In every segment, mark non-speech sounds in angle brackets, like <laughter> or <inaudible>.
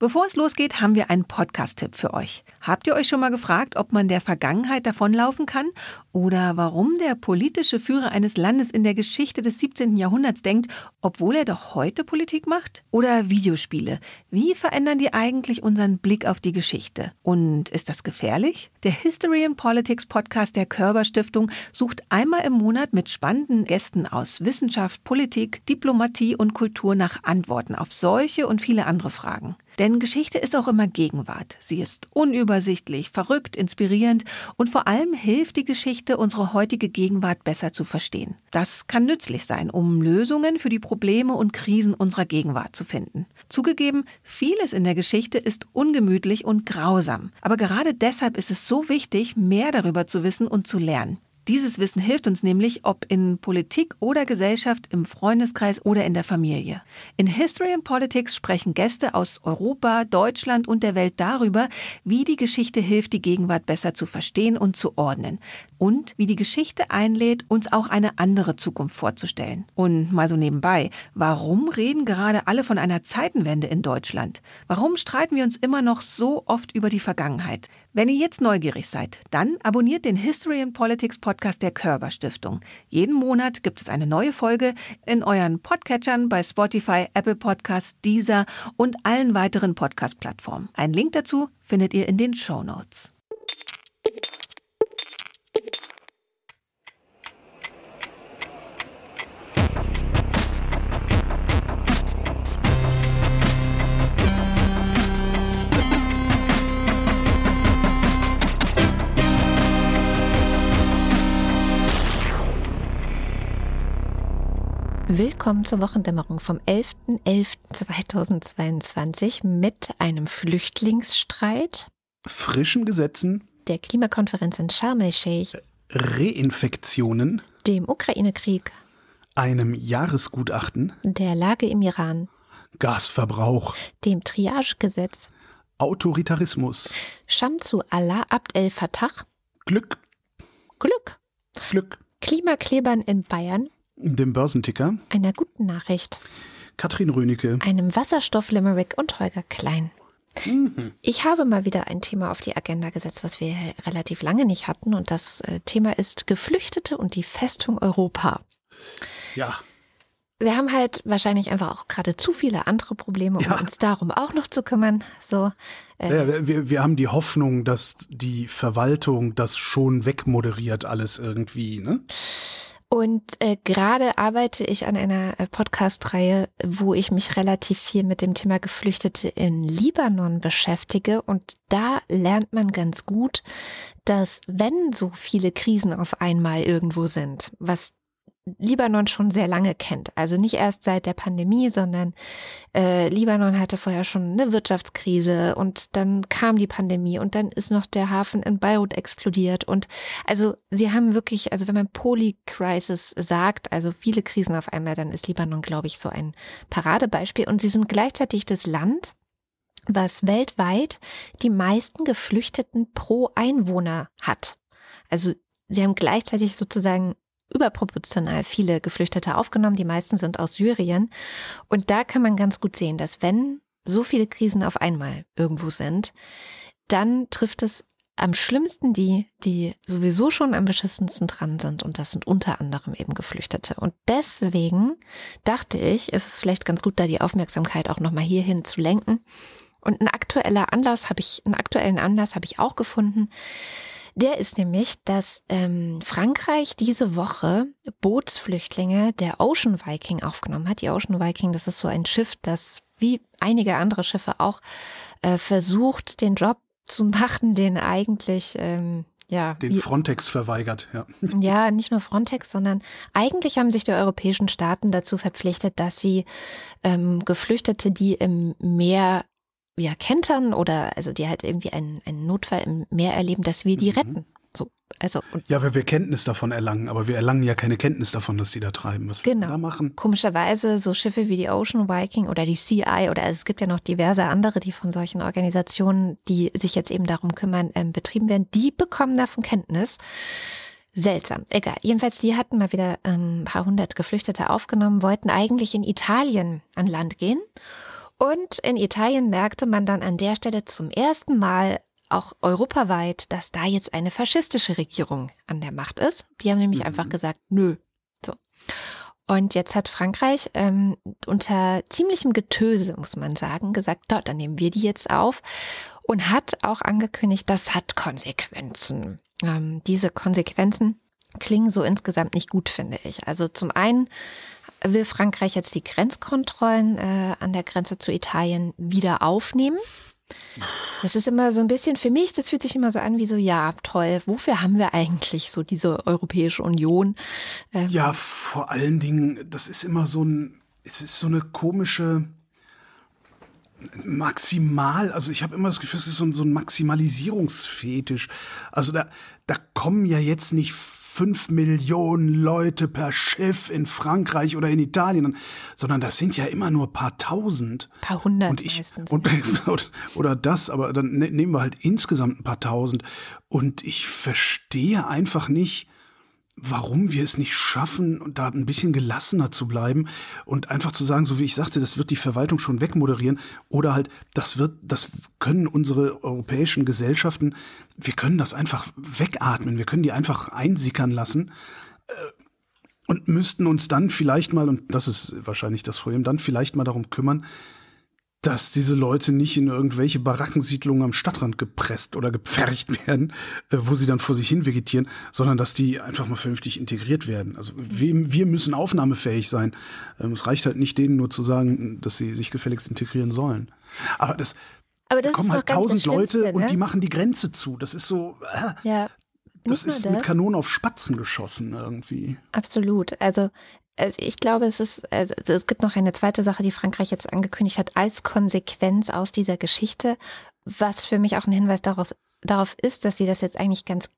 Bevor es losgeht, haben wir einen Podcast-Tipp für euch. Habt ihr euch schon mal gefragt, ob man der Vergangenheit davonlaufen kann oder warum der politische Führer eines Landes in der Geschichte des 17. Jahrhunderts denkt, obwohl er doch heute Politik macht? Oder Videospiele. Wie verändern die eigentlich unseren Blick auf die Geschichte? Und ist das gefährlich? Der History and Politics Podcast der Körber Stiftung sucht einmal im Monat mit spannenden Gästen aus Wissenschaft, Politik, Diplomatie und Kultur nach Antworten auf solche und viele andere Fragen. Denn Geschichte ist auch immer Gegenwart. Sie ist unübersichtlich, verrückt, inspirierend und vor allem hilft die Geschichte, unsere heutige Gegenwart besser zu verstehen. Das kann nützlich sein, um Lösungen für die Probleme und Krisen unserer Gegenwart zu finden. Zugegeben, vieles in der Geschichte ist ungemütlich und grausam. Aber gerade deshalb ist es so wichtig, mehr darüber zu wissen und zu lernen. Dieses Wissen hilft uns nämlich, ob in Politik oder Gesellschaft, im Freundeskreis oder in der Familie. In History and Politics sprechen Gäste aus Europa, Deutschland und der Welt darüber, wie die Geschichte hilft, die Gegenwart besser zu verstehen und zu ordnen. Und wie die Geschichte einlädt, uns auch eine andere Zukunft vorzustellen. Und mal so nebenbei, warum reden gerade alle von einer Zeitenwende in Deutschland? Warum streiten wir uns immer noch so oft über die Vergangenheit? Wenn ihr jetzt neugierig seid, dann abonniert den History and Politics Podcast der Körber Stiftung. Jeden Monat gibt es eine neue Folge in euren Podcatchern bei Spotify, Apple Podcasts, Deezer und allen weiteren Podcast-Plattformen. Einen Link dazu findet ihr in den Show Notes. Willkommen zur Wochendämmerung vom 11.11.2022 mit einem Flüchtlingsstreit, frischen Gesetzen, der Klimakonferenz in Sharm el-Sheikh, Reinfektionen, dem Ukraine-Krieg, einem Jahresgutachten, der Lage im Iran, Gasverbrauch, dem Triagegesetz, Autoritarismus, Shamsu Allah Abd el-Fattah, Glück, Glück, Glück, Klimaklebern in Bayern, dem Börsenticker, einer guten Nachricht, Katrin Rönecke, einem Wasserstoff-Limerick und Holger Klein. Ich habe mal wieder ein Thema auf die Agenda gesetzt, was wir relativ lange nicht hatten. Und das äh, Thema ist Geflüchtete und die Festung Europa. Ja, Wir haben halt wahrscheinlich einfach auch gerade zu viele andere Probleme, um Ja. uns darum auch noch zu kümmern. So, äh, ja wir, wir haben die Hoffnung, dass die Verwaltung das schon wegmoderiert, alles irgendwie, ne? Und äh, gerade arbeite ich an einer äh, Podcast-Reihe, wo ich mich relativ viel mit dem Thema Geflüchtete in Libanon beschäftige. Und da lernt man ganz gut, dass wenn so viele Krisen auf einmal irgendwo sind, was Libanon schon sehr lange kennt, also nicht erst seit der Pandemie, sondern äh, Libanon hatte vorher schon eine Wirtschaftskrise und dann kam die Pandemie und dann ist noch der Hafen in Beirut explodiert und also sie haben wirklich, also wenn man Polycrisis sagt, also viele Krisen auf einmal, dann ist Libanon, glaube ich, so ein Paradebeispiel. Und sie sind gleichzeitig das Land, was weltweit die meisten Geflüchteten pro Einwohner hat. Also sie haben gleichzeitig sozusagen überproportional viele Geflüchtete aufgenommen. Die meisten sind aus Syrien. Und da kann man ganz gut sehen, dass wenn so viele Krisen auf einmal irgendwo sind, dann trifft es am schlimmsten die, die sowieso schon am beschissensten dran sind. Und das sind unter anderem eben Geflüchtete. Und deswegen dachte ich, ist es vielleicht ganz gut, da die Aufmerksamkeit auch nochmal hierhin zu lenken. Und ein aktueller Anlass habe ich, einen aktuellen Anlass habe ich auch gefunden. Der ist nämlich, dass ähm, Frankreich diese Woche Bootsflüchtlinge der Ocean Viking aufgenommen hat. Die Ocean Viking, das ist so ein Schiff, das wie einige andere Schiffe auch äh, versucht, den Job zu machen, den eigentlich ähm, ja Den wie- Frontex verweigert, ja. <laughs> ja, nicht nur Frontex, sondern eigentlich haben sich die europäischen Staaten dazu verpflichtet, dass sie ähm, Geflüchtete, die im Meer ja kentern oder also die halt irgendwie einen, einen Notfall im Meer erleben, dass wir die Mhm. retten. So, also Ja, weil wir Kenntnis davon erlangen, aber wir erlangen ja keine Kenntnis davon, dass die da treiben. Was wir Genau. da machen. komischerweise so Schiffe wie die Ocean Viking oder die CI oder also es gibt ja noch diverse andere, die von solchen Organisationen, die sich jetzt eben darum kümmern, ähm, betrieben werden, die bekommen davon Kenntnis. Seltsam. Egal. Jedenfalls, die hatten mal wieder ähm, ein paar hundert Geflüchtete aufgenommen, wollten eigentlich in Italien an Land gehen. Und in Italien merkte man dann an der Stelle zum ersten Mal auch europaweit, dass da jetzt eine faschistische Regierung an der Macht ist. Die haben nämlich mhm. einfach gesagt, nö. So. Und jetzt hat Frankreich ähm, unter ziemlichem Getöse, muss man sagen, gesagt, dort, dann nehmen wir die jetzt auf und hat auch angekündigt, das hat Konsequenzen. Ähm, diese Konsequenzen klingen so insgesamt nicht gut, finde ich. Also zum einen will Frankreich jetzt die Grenzkontrollen äh, an der Grenze zu Italien wieder aufnehmen. Das ist immer so ein bisschen für mich, das fühlt sich immer so an wie so, ja, toll, wofür haben wir eigentlich so diese Europäische Union? Ähm ja, vor allen Dingen, das ist immer so ein, es ist so eine komische Maximal, also ich habe immer das Gefühl, es ist so ein, so ein Maximalisierungsfetisch. Also da, da kommen ja jetzt nicht fünf Millionen Leute per Schiff in Frankreich oder in Italien, sondern das sind ja immer nur paar tausend. Paar hundert und ich, meistens. Und, <laughs> oder das, aber dann ne, nehmen wir halt insgesamt ein paar tausend. Und ich verstehe einfach nicht, warum wir es nicht schaffen, da ein bisschen gelassener zu bleiben und einfach zu sagen, so wie ich sagte, das wird die Verwaltung schon wegmoderieren oder halt, das wird, das können unsere europäischen Gesellschaften, wir können das einfach wegatmen, wir können die einfach einsickern lassen äh, und müssten uns dann vielleicht mal, und das ist wahrscheinlich das Problem, dann vielleicht mal darum kümmern, dass diese Leute nicht in irgendwelche Barackensiedlungen am Stadtrand gepresst oder gepfercht <laughs> werden, äh, wo sie dann vor sich hin vegetieren, sondern dass die einfach mal vernünftig integriert werden. Also wir, wir müssen aufnahmefähig sein. Ähm, es reicht halt nicht denen nur zu sagen, dass sie sich gefälligst integrieren sollen. Aber das, aber das da kommen halt tausend Leute ne? und die machen die Grenze zu. Das ist so. Äh, ja. Das ist das. mit Kanonen auf Spatzen geschossen irgendwie. Absolut. Also also ich glaube, es ist, also es gibt noch eine zweite Sache, die Frankreich jetzt angekündigt hat, als Konsequenz aus dieser Geschichte, was für mich auch ein Hinweis daraus, darauf ist, dass sie das jetzt eigentlich ganz,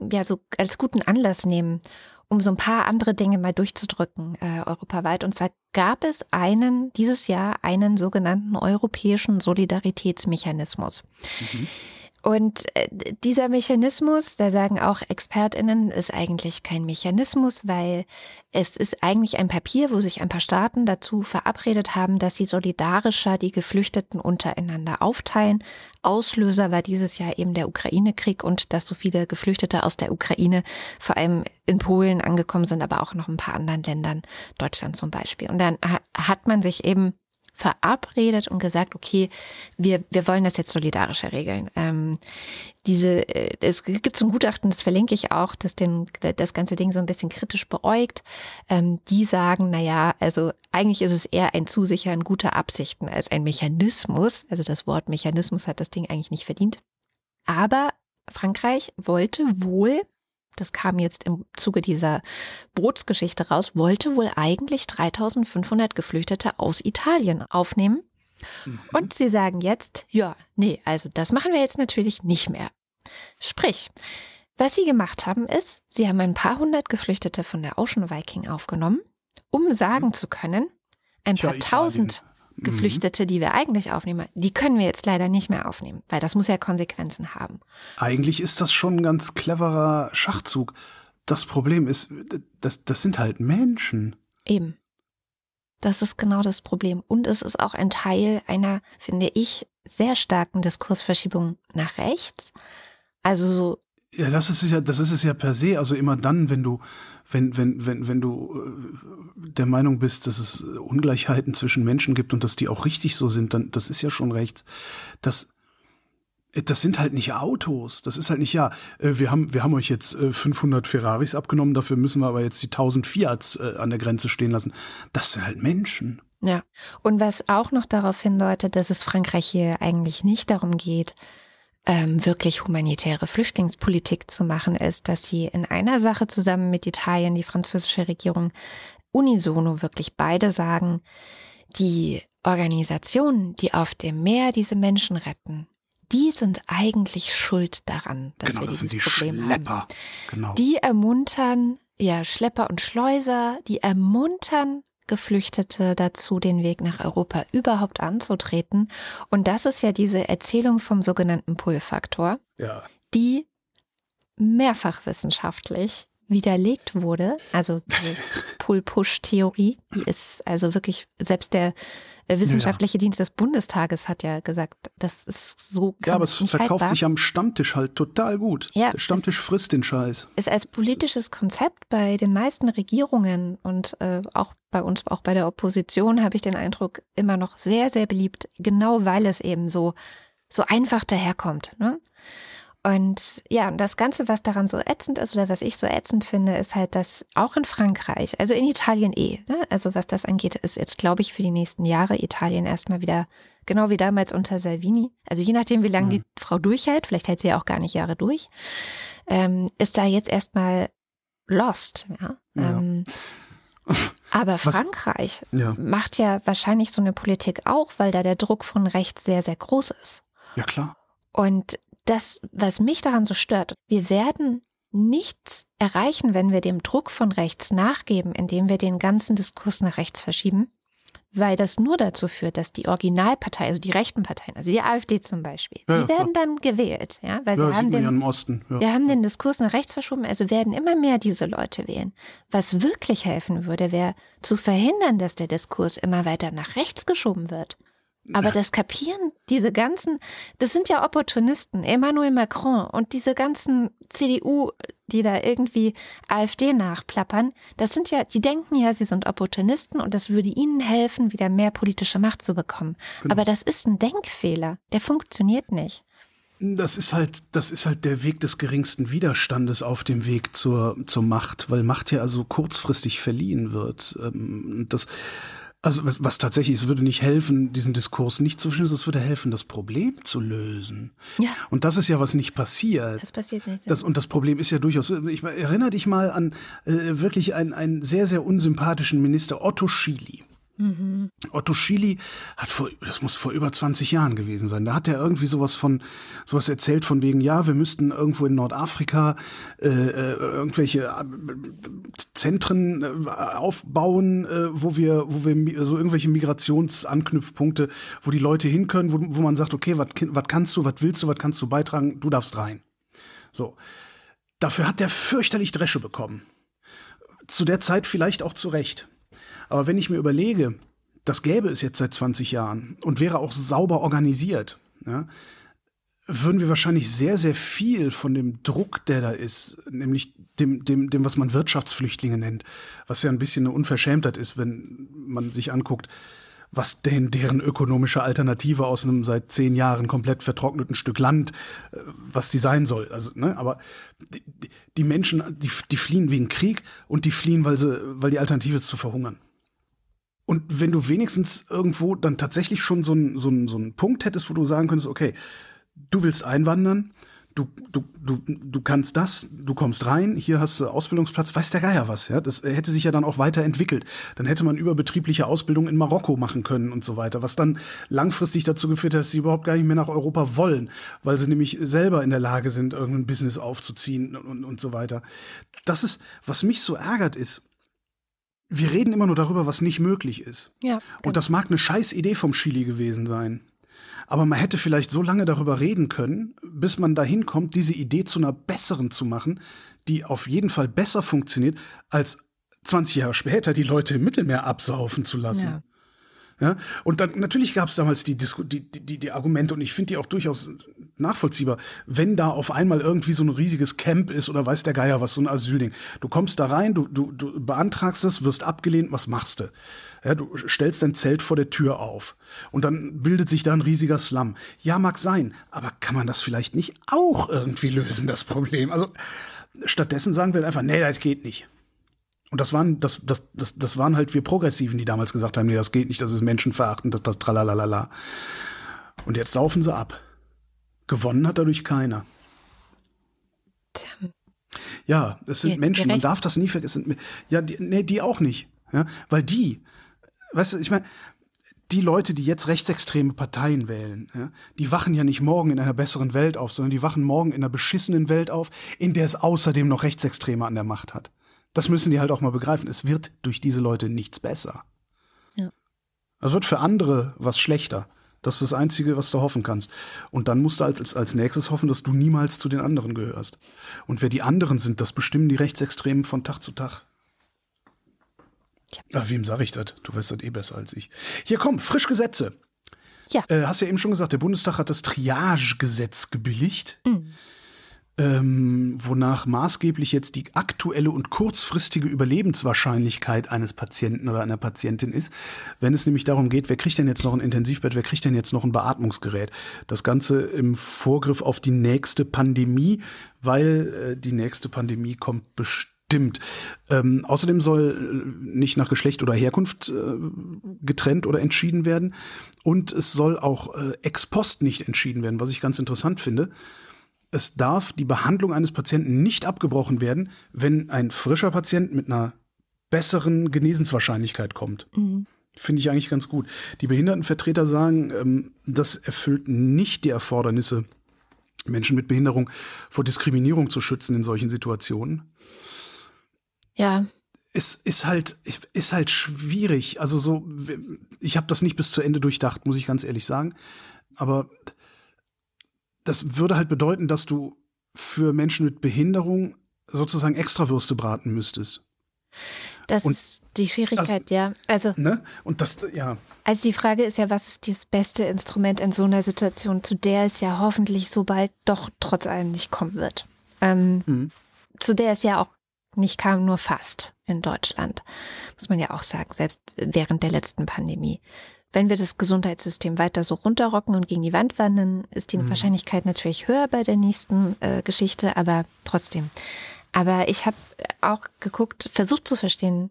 ja, so als guten Anlass nehmen, um so ein paar andere Dinge mal durchzudrücken, äh, europaweit. Und zwar gab es einen, dieses Jahr einen sogenannten europäischen Solidaritätsmechanismus. Mhm. Und äh, dieser Mechanismus, da sagen auch Expertinnen, ist eigentlich kein Mechanismus, weil es ist eigentlich ein Papier, wo sich ein paar Staaten dazu verabredet haben, dass sie solidarischer die Geflüchteten untereinander aufteilen. Auslöser war dieses Jahr eben der Ukraine-Krieg und dass so viele Geflüchtete aus der Ukraine vor allem in Polen angekommen sind, aber auch noch ein paar anderen Ländern, Deutschland zum Beispiel. Und dann hat man sich eben verabredet und gesagt, okay, wir, wir wollen das jetzt solidarischer regeln. Ähm, diese, äh, es gibt so ein Gutachten, das verlinke ich auch, das den, das ganze Ding so ein bisschen kritisch beäugt. Ähm, die sagen, na ja, also eigentlich ist es eher ein Zusichern guter Absichten als ein Mechanismus. Also das Wort Mechanismus hat das Ding eigentlich nicht verdient. Aber Frankreich wollte wohl das kam jetzt im Zuge dieser Bootsgeschichte raus, wollte wohl eigentlich 3500 Geflüchtete aus Italien aufnehmen. Mhm. Und sie sagen jetzt, ja, nee, also das machen wir jetzt natürlich nicht mehr. Sprich, was sie gemacht haben ist, sie haben ein paar hundert Geflüchtete von der Ocean Viking aufgenommen, um sagen mhm. zu können, ein paar tausend Mhm. Geflüchtete, die wir eigentlich aufnehmen, die können wir jetzt leider nicht mehr aufnehmen, weil das muss ja Konsequenzen haben. Eigentlich ist das schon ein ganz cleverer Schachzug. Das Problem ist, das, das sind halt Menschen. Eben. Das ist genau das Problem. Und es ist auch ein Teil einer, finde ich, sehr starken Diskursverschiebung nach rechts. Also so ja, das ist ja, das ist es ja per se. Also immer dann, wenn du, wenn, wenn, wenn, wenn du äh, der Meinung bist, dass es Ungleichheiten zwischen Menschen gibt und dass die auch richtig so sind, dann, das ist ja schon rechts. Das, das sind halt nicht Autos. Das ist halt nicht, ja, äh, wir haben, wir haben euch jetzt 500 äh, Ferraris abgenommen, dafür müssen wir aber jetzt die 1000 Fiats an der Grenze stehen lassen. Das sind halt Menschen. Ja. Und was auch noch darauf hindeutet, dass es Frankreich hier eigentlich nicht darum geht, ähm, wirklich humanitäre Flüchtlingspolitik zu machen, ist, dass sie in einer Sache zusammen mit Italien, die französische Regierung, unisono wirklich beide sagen, die Organisationen, die auf dem Meer diese Menschen retten, die sind eigentlich schuld daran, dass genau, wir dieses das sind die Problem Schlepper. haben. Genau. Die ermuntern, ja, Schlepper und Schleuser, die ermuntern Geflüchtete dazu, den Weg nach Europa überhaupt anzutreten. Und das ist ja diese Erzählung vom sogenannten Pull-Faktor, ja. die mehrfach wissenschaftlich widerlegt wurde. Also die <laughs> Pull-Push-Theorie, die ist also wirklich, selbst der äh, wissenschaftliche ja. Dienst des Bundestages hat ja gesagt, das ist so. Ja, aber es verkauft haltbar. sich am Stammtisch halt total gut. Ja, Der Stammtisch frisst den Scheiß. Ist als politisches Konzept bei den meisten Regierungen und äh, auch bei uns, auch bei der Opposition, habe ich den Eindruck, immer noch sehr, sehr beliebt, genau weil es eben so, so einfach daherkommt. Ne? Und ja, und das Ganze, was daran so ätzend ist oder was ich so ätzend finde, ist halt, dass auch in Frankreich, also in Italien eh, ne? also was das angeht, ist jetzt, glaube ich, für die nächsten Jahre Italien erstmal wieder, genau wie damals unter Salvini, also je nachdem, wie lange mhm. die Frau durchhält, vielleicht hält sie ja auch gar nicht Jahre durch, ähm, ist da jetzt erstmal lost. Ja? ja. Ähm, aber Frankreich ja. macht ja wahrscheinlich so eine Politik auch, weil da der Druck von rechts sehr, sehr groß ist. Ja, klar. Und das, was mich daran so stört, wir werden nichts erreichen, wenn wir dem Druck von rechts nachgeben, indem wir den ganzen Diskurs nach rechts verschieben, weil das nur dazu führt, dass die Originalpartei, also die rechten Parteien, also die AfD zum Beispiel, ja, die werden klar. dann gewählt, ja, weil ja, wir haben den, ja Osten, wir haben den Diskurs nach rechts verschoben, also werden immer mehr diese Leute wählen. Was wirklich helfen würde, wäre zu verhindern, dass der Diskurs immer weiter nach rechts geschoben wird. Aber das kapieren diese ganzen, das sind ja Opportunisten, Emmanuel Macron und diese ganzen CDU, die da irgendwie AfD nachplappern, das sind ja, die denken ja, sie sind Opportunisten und das würde ihnen helfen, wieder mehr politische Macht zu bekommen. Genau. Aber das ist ein Denkfehler, der funktioniert nicht. Das ist halt, das ist halt der Weg des geringsten Widerstandes auf dem Weg zur, zur Macht, weil Macht ja also kurzfristig verliehen wird. Ähm, das, also was, was tatsächlich, es würde nicht helfen, diesen Diskurs nicht zu verschließen, es würde helfen, das Problem zu lösen. Ja. Und das ist ja, was nicht passiert. Das passiert nicht. Das, und das Problem ist ja durchaus, ich erinnere dich mal an äh, wirklich einen, einen sehr, sehr unsympathischen Minister, Otto Schily. Mhm. Otto Schily hat vor, das muss vor über 20 Jahren gewesen sein. Da hat er irgendwie sowas von, sowas erzählt von wegen, ja, wir müssten irgendwo in Nordafrika äh, äh irgendwelche äh, Zentren äh, aufbauen, äh, wo wir, wo wir so irgendwelche Migrationsanknüpfpunkte, wo die Leute hin können, wo, wo man sagt, okay, was kannst du, was willst du, was kannst du beitragen, du darfst rein. So. Dafür hat der fürchterlich Dresche bekommen. Zu der Zeit vielleicht auch zu Recht. Aber wenn ich mir überlege, das gäbe es jetzt seit 20 Jahren und wäre auch sauber organisiert, ja, würden wir wahrscheinlich sehr, sehr viel von dem Druck, der da ist, nämlich dem, dem, dem, was man Wirtschaftsflüchtlinge nennt, was ja ein bisschen eine Unverschämtheit ist, wenn man sich anguckt, was denn deren ökonomische Alternative aus einem seit zehn Jahren komplett vertrockneten Stück Land, äh, was die sein soll. Also, ne, aber die, die Menschen, die, die fliehen wegen Krieg und die fliehen, weil sie, weil die Alternative ist zu verhungern. Und wenn du wenigstens irgendwo dann tatsächlich schon so einen so so einen Punkt hättest, wo du sagen könntest, okay, du willst einwandern, du, du, du, du kannst das, du kommst rein, hier hast du Ausbildungsplatz, weiß der Geier was, ja. Das hätte sich ja dann auch weiterentwickelt. Dann hätte man überbetriebliche Ausbildung in Marokko machen können und so weiter, was dann langfristig dazu geführt hat, dass sie überhaupt gar nicht mehr nach Europa wollen, weil sie nämlich selber in der Lage sind, irgendein Business aufzuziehen und, und so weiter. Das ist, was mich so ärgert, ist, wir reden immer nur darüber, was nicht möglich ist. Ja, genau. Und das mag eine scheiß Idee vom Chili gewesen sein. Aber man hätte vielleicht so lange darüber reden können, bis man dahin kommt, diese Idee zu einer besseren zu machen, die auf jeden Fall besser funktioniert, als 20 Jahre später die Leute im Mittelmeer absaufen zu lassen. Ja. Ja, und dann natürlich gab es damals die, Disku die, die, die Argumente und ich finde die auch durchaus nachvollziehbar, wenn da auf einmal irgendwie so ein riesiges Camp ist oder weiß der Geier was, so ein Asylding. Du kommst da rein, du, du, du beantragst das, wirst abgelehnt, was machst du? Ja, du stellst dein Zelt vor der Tür auf und dann bildet sich da ein riesiger Slum. Ja, mag sein, aber kann man das vielleicht nicht auch irgendwie lösen, das Problem? Also stattdessen sagen wir einfach, nee, das geht nicht. Und das waren, das, das, das, das waren halt wir Progressiven, die damals gesagt haben, nee, das geht nicht, das ist menschenverachtend, das, das tralalala. Und jetzt saufen sie ab. Gewonnen hat dadurch keiner. Ja, es sind Menschen, man darf das nie vergessen. Ja, die, nee, die auch nicht. Ja, weil die, weißt du, ich meine, die Leute, die jetzt rechtsextreme Parteien wählen, ja, die wachen ja nicht morgen in einer besseren Welt auf, sondern die wachen morgen in einer beschissenen Welt auf, in der es außerdem noch Rechtsextreme an der Macht hat. Das müssen die halt auch mal begreifen. Es wird durch diese Leute nichts besser. Ja. Es wird für andere was schlechter. Das ist das Einzige, was du hoffen kannst. Und dann musst du als, als nächstes hoffen, dass du niemals zu den anderen gehörst. Und wer die anderen sind, das bestimmen die Rechtsextremen von Tag zu Tag. Ja. Ach, wem sage ich das? Du weißt das eh besser als ich. Hier komm, frisch Gesetze. Ja. Äh, hast ja eben schon gesagt, der Bundestag hat das Triage-Gesetz gebilligt. Mhm ähm, wonach maßgeblich jetzt die aktuelle und kurzfristige Überlebenswahrscheinlichkeit eines Patienten oder einer Patientin ist, wenn es nämlich darum geht, wer kriegt denn jetzt noch ein Intensivbett, wer kriegt denn jetzt noch ein Beatmungsgerät. Das Ganze im Vorgriff auf die nächste Pandemie, weil äh, die nächste Pandemie kommt bestimmt. Ähm, außerdem soll äh, nicht nach Geschlecht oder Herkunft äh, getrennt oder entschieden werden. Und es soll auch äh, ex post nicht entschieden werden, was ich ganz interessant finde es darf die Behandlung eines Patienten nicht abgebrochen werden, wenn ein frischer Patient mit einer besseren Genesenswahrscheinlichkeit kommt. Mhm. Finde ich eigentlich ganz gut. Die Behindertenvertreter sagen, ähm, das erfüllt nicht die Erfordernisse, Menschen mit Behinderung vor Diskriminierung zu schützen in solchen Situationen. Ja. Es ist halt, ist halt schwierig. Also so, ich habe das nicht bis zu Ende durchdacht, muss ich ganz ehrlich sagen. Aber das würde halt bedeuten, dass du für Menschen mit Behinderung sozusagen Extrawürste braten müsstest. Das und ist die Schwierigkeit, das, ja. Also, ne? Und das, ja. Also die Frage ist ja, was ist das beste Instrument in so einer Situation, zu der es ja hoffentlich so bald doch trotz allem nicht kommen wird. Ähm, mhm. Zu der es ja auch nicht kam, nur fast in Deutschland. Muss man ja auch sagen, selbst während der letzten Pandemie wenn wir das Gesundheitssystem weiter so runterrocken und gegen die Wand wandern, ist die mhm. Wahrscheinlichkeit natürlich höher bei der nächsten äh, Geschichte, aber trotzdem. Aber ich habe auch geguckt, versucht zu verstehen,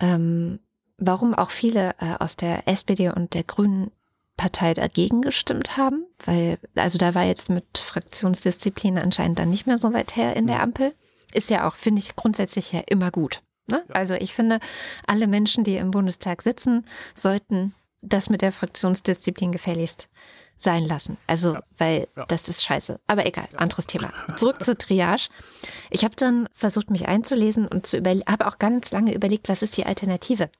ähm, warum auch viele äh, aus der SPD und der Grünen Partei dagegen gestimmt haben, weil, also da war jetzt mit Fraktionsdisziplin anscheinend dann nicht mehr so weit her in der Ampel. Ist ja auch, finde ich, grundsätzlich ja immer gut. Ne? Ja. Also ich finde, alle Menschen, die im Bundestag sitzen, sollten das mit der Fraktionsdisziplin gefälligst sein lassen. Also, ja. weil ja. das ist scheiße. Aber egal, ja. anderes Thema. Zurück zur Triage. Ich habe dann versucht, mich einzulesen und zu überlegen, habe auch ganz lange überlegt, was ist die Alternative?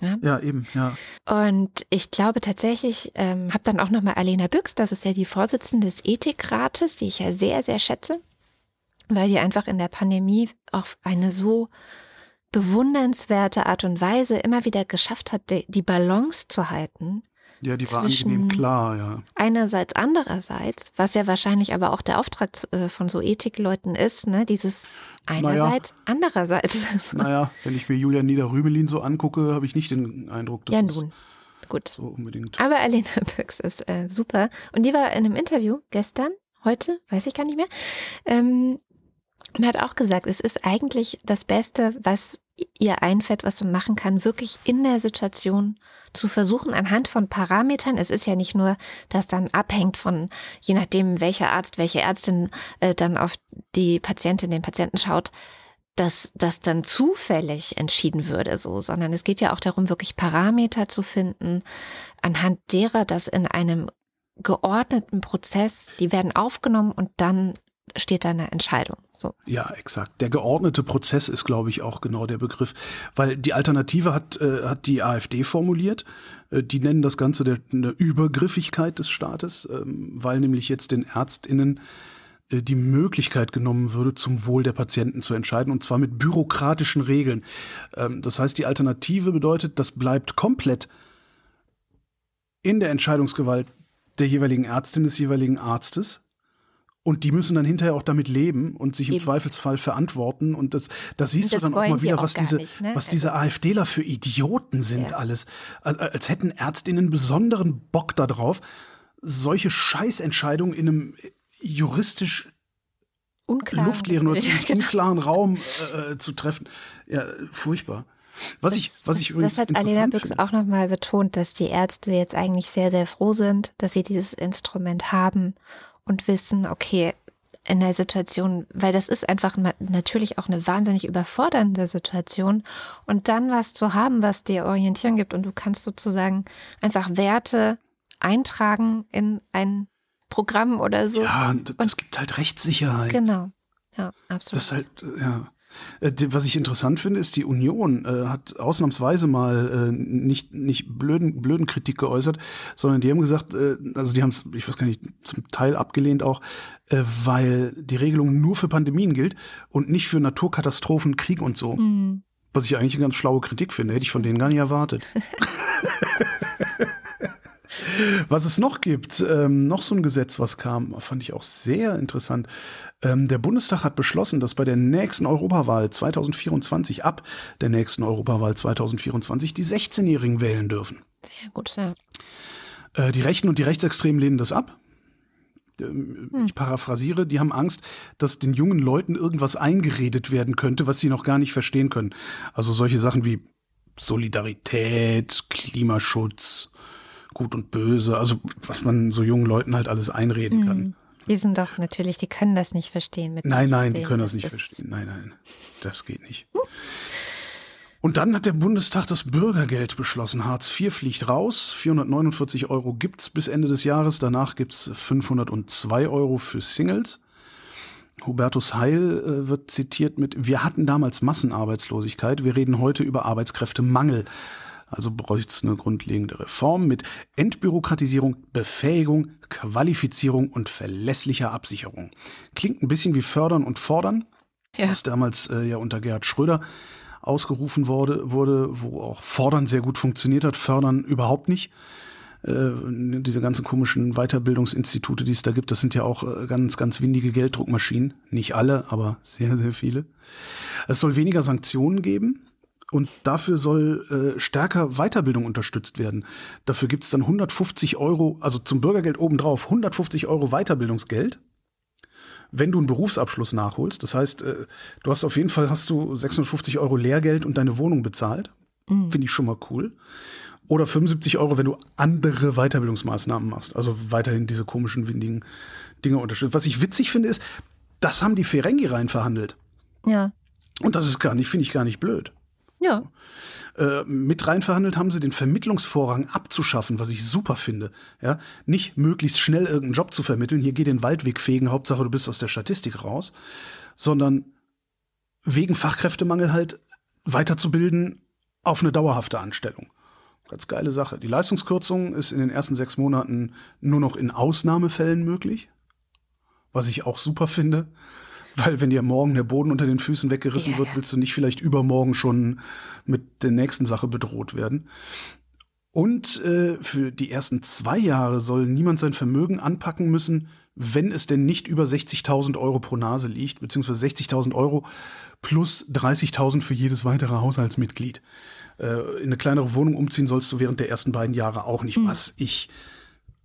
Ja, ja eben, ja. Und ich glaube tatsächlich, ähm, habe dann auch nochmal Alena Büchs, das ist ja die Vorsitzende des Ethikrates, die ich ja sehr, sehr schätze, weil die einfach in der Pandemie auf eine so bewundernswerte Art und Weise immer wieder geschafft hat, die Balance zu halten. Ja, die war angenehm klar, ja. Einerseits, andererseits, was ja wahrscheinlich aber auch der Auftrag äh, von so Ethikleuten ist, ne, dieses einerseits, naja, andererseits. <laughs> Naja, wenn ich mir Julian Nieder-Rümelin so angucke, habe ich nicht den Eindruck, dass ja, nun. Gut. so unbedingt. Aber Alena <laughs> Büchs ist äh, super. Und die war in einem Interview gestern, heute, weiß ich gar nicht mehr, ähm, und hat auch gesagt, es ist eigentlich das Beste, was ihr einfällt, was man machen kann, wirklich in der Situation zu versuchen, anhand von Parametern, es ist ja nicht nur, dass dann abhängt von, je nachdem, welcher Arzt, welche Ärztin äh, dann auf die Patientin, den Patienten schaut, dass das dann zufällig entschieden würde, so, sondern es geht ja auch darum, wirklich Parameter zu finden, anhand derer das in einem geordneten Prozess, die werden aufgenommen und dann steht da eine Entscheidung. So. Ja, exakt. Der geordnete Prozess ist, glaube ich, auch genau der Begriff. Weil die Alternative hat, äh, hat die AfD formuliert. Äh, die nennen das Ganze der, eine Übergriffigkeit des Staates, ähm, weil nämlich jetzt den ÄrztInnen äh, die Möglichkeit genommen würde, zum Wohl der Patienten zu entscheiden, und zwar mit bürokratischen Regeln. Ähm, das heißt, die Alternative bedeutet, das bleibt komplett in der Entscheidungsgewalt der jeweiligen Ärztin, des jeweiligen Arztes. Und die müssen dann hinterher auch damit leben und sich im Eben. Zweifelsfall verantworten. Und das, das siehst das du dann auch mal wieder, was diese, nicht, ne? was diese also, AfDler für Idioten sind ja. alles. Als, als hätten Ärztinnen besonderen Bock darauf, solche Scheißentscheidungen in einem juristisch unklaren, luftleeren oder <laughs> zumindest genau. unklaren Raum äh, zu treffen. Ja, furchtbar. Was das, ich, was ich übrigens das hat Alena Büchs auch nochmal betont, dass die Ärzte jetzt eigentlich sehr, sehr froh sind, dass sie dieses Instrument haben und wissen, okay, in der Situation, weil das ist einfach natürlich auch eine wahnsinnig überfordernde Situation und dann was zu haben, was dir Orientierung gibt und du kannst sozusagen einfach Werte eintragen in ein Programm oder so. Ja, das und, gibt halt Rechtssicherheit. Genau. Ja, absolut. Das ist halt, ja. Äh, was ich interessant finde, ist, die Union äh, hat ausnahmsweise mal äh, nicht, nicht blöden, blöden Kritik geäußert, sondern die haben gesagt, äh, also die haben es, ich weiß gar nicht, zum Teil abgelehnt auch, äh, weil die Regelung nur für Pandemien gilt und nicht für Naturkatastrophen, Krieg und so. Mhm. Was ich eigentlich eine ganz schlaue Kritik finde, hätte ich von denen gar nicht erwartet. <laughs> Was es noch gibt, ähm, noch so ein Gesetz, was kam, fand ich auch sehr interessant. Ähm, der Bundestag hat beschlossen, dass bei der nächsten Europawahl 2024, ab der nächsten Europawahl 2024, die 16-Jährigen wählen dürfen. Sehr gut, ja. Äh, die Rechten und die Rechtsextremen lehnen das ab. Ähm, hm. Ich paraphrasiere, die haben Angst, dass den jungen Leuten irgendwas eingeredet werden könnte, was sie noch gar nicht verstehen können. Also solche Sachen wie Solidarität, Klimaschutz, Gut und Böse, also was man so jungen Leuten halt alles einreden mhm. kann. Die sind doch natürlich, die können das nicht verstehen. Mit nein, nein, die können das nicht das verstehen. Nein, nein, das geht nicht. Und dann hat der Bundestag das Bürgergeld beschlossen. Hartz IV fliegt raus. 449 Euro gibt's bis Ende des Jahres. Danach gibt's 502 Euro für Singles. Hubertus Heil äh, wird zitiert mit, wir hatten damals Massenarbeitslosigkeit. Wir reden heute über Arbeitskräftemangel. Also bräuchte es eine grundlegende Reform mit Entbürokratisierung, Befähigung, Qualifizierung und verlässlicher Absicherung. Klingt ein bisschen wie fördern und fordern, ja. was damals äh, ja unter Gerhard Schröder ausgerufen wurde, wurde, wo auch fordern sehr gut funktioniert hat, fördern überhaupt nicht. Äh, diese ganzen komischen Weiterbildungsinstitute, die es da gibt, das sind ja auch äh, ganz, ganz windige Gelddruckmaschinen. Nicht alle, aber sehr, sehr viele. Es soll weniger Sanktionen geben. Und dafür soll äh, stärker Weiterbildung unterstützt werden. Dafür gibt es dann 150 Euro, also zum Bürgergeld obendrauf, 150 Euro Weiterbildungsgeld, wenn du einen Berufsabschluss nachholst. Das heißt, äh, du hast auf jeden Fall hast du 650 Euro Lehrgeld und deine Wohnung bezahlt. Mhm. Finde ich schon mal cool. Oder 75 Euro, wenn du andere Weiterbildungsmaßnahmen machst. Also weiterhin diese komischen, windigen Dinge unterstützt. Was ich witzig finde, ist, das haben die Ferengi rein verhandelt. Ja. Und das ist gar nicht, finde ich gar nicht blöd. Ja. Äh, mit rein verhandelt haben sie den Vermittlungsvorrang abzuschaffen, was ich super finde. Ja, nicht möglichst schnell irgendeinen Job zu vermitteln, hier geh den Waldweg fegen, Hauptsache du bist aus der Statistik raus, sondern wegen Fachkräftemangel halt weiterzubilden auf eine dauerhafte Anstellung. Ganz geile Sache. Die Leistungskürzung ist in den ersten sechs Monaten nur noch in Ausnahmefällen möglich, was ich auch super finde. Weil wenn dir morgen der Boden unter den Füßen weggerissen ja, wird, willst du nicht vielleicht übermorgen schon mit der nächsten Sache bedroht werden. Und äh, für die ersten zwei Jahre soll niemand sein Vermögen anpacken müssen, wenn es denn nicht über 60.000 Euro pro Nase liegt, beziehungsweise 60.000 Euro plus 30.000 für jedes weitere Haushaltsmitglied. Äh, in eine kleinere Wohnung umziehen sollst du während der ersten beiden Jahre auch nicht, mhm. was ich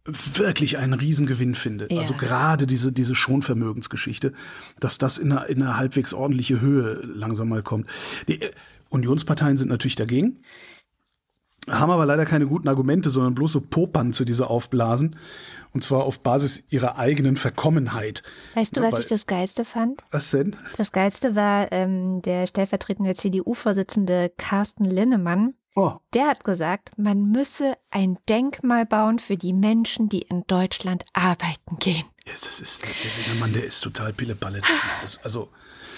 wirklich einen Riesengewinn finde. Ja. Also gerade diese, diese Schonvermögensgeschichte, dass das in eine, in eine halbwegs ordentliche Höhe langsam mal kommt. Die äh, Unionsparteien sind natürlich dagegen, haben aber leider keine guten Argumente, sondern bloße Popanze, die sie aufblasen. Und zwar auf Basis ihrer eigenen Verkommenheit. Weißt du, was Weil, ich das Geilste fand? Was denn? Das Geilste war ähm, der stellvertretende CDU-Vorsitzende Carsten Linnemann, Oh. Der hat gesagt, man müsse ein Denkmal bauen für die Menschen, die in Deutschland arbeiten gehen. Ja, das ist, der Mann, der ist total Pillepalle. Also,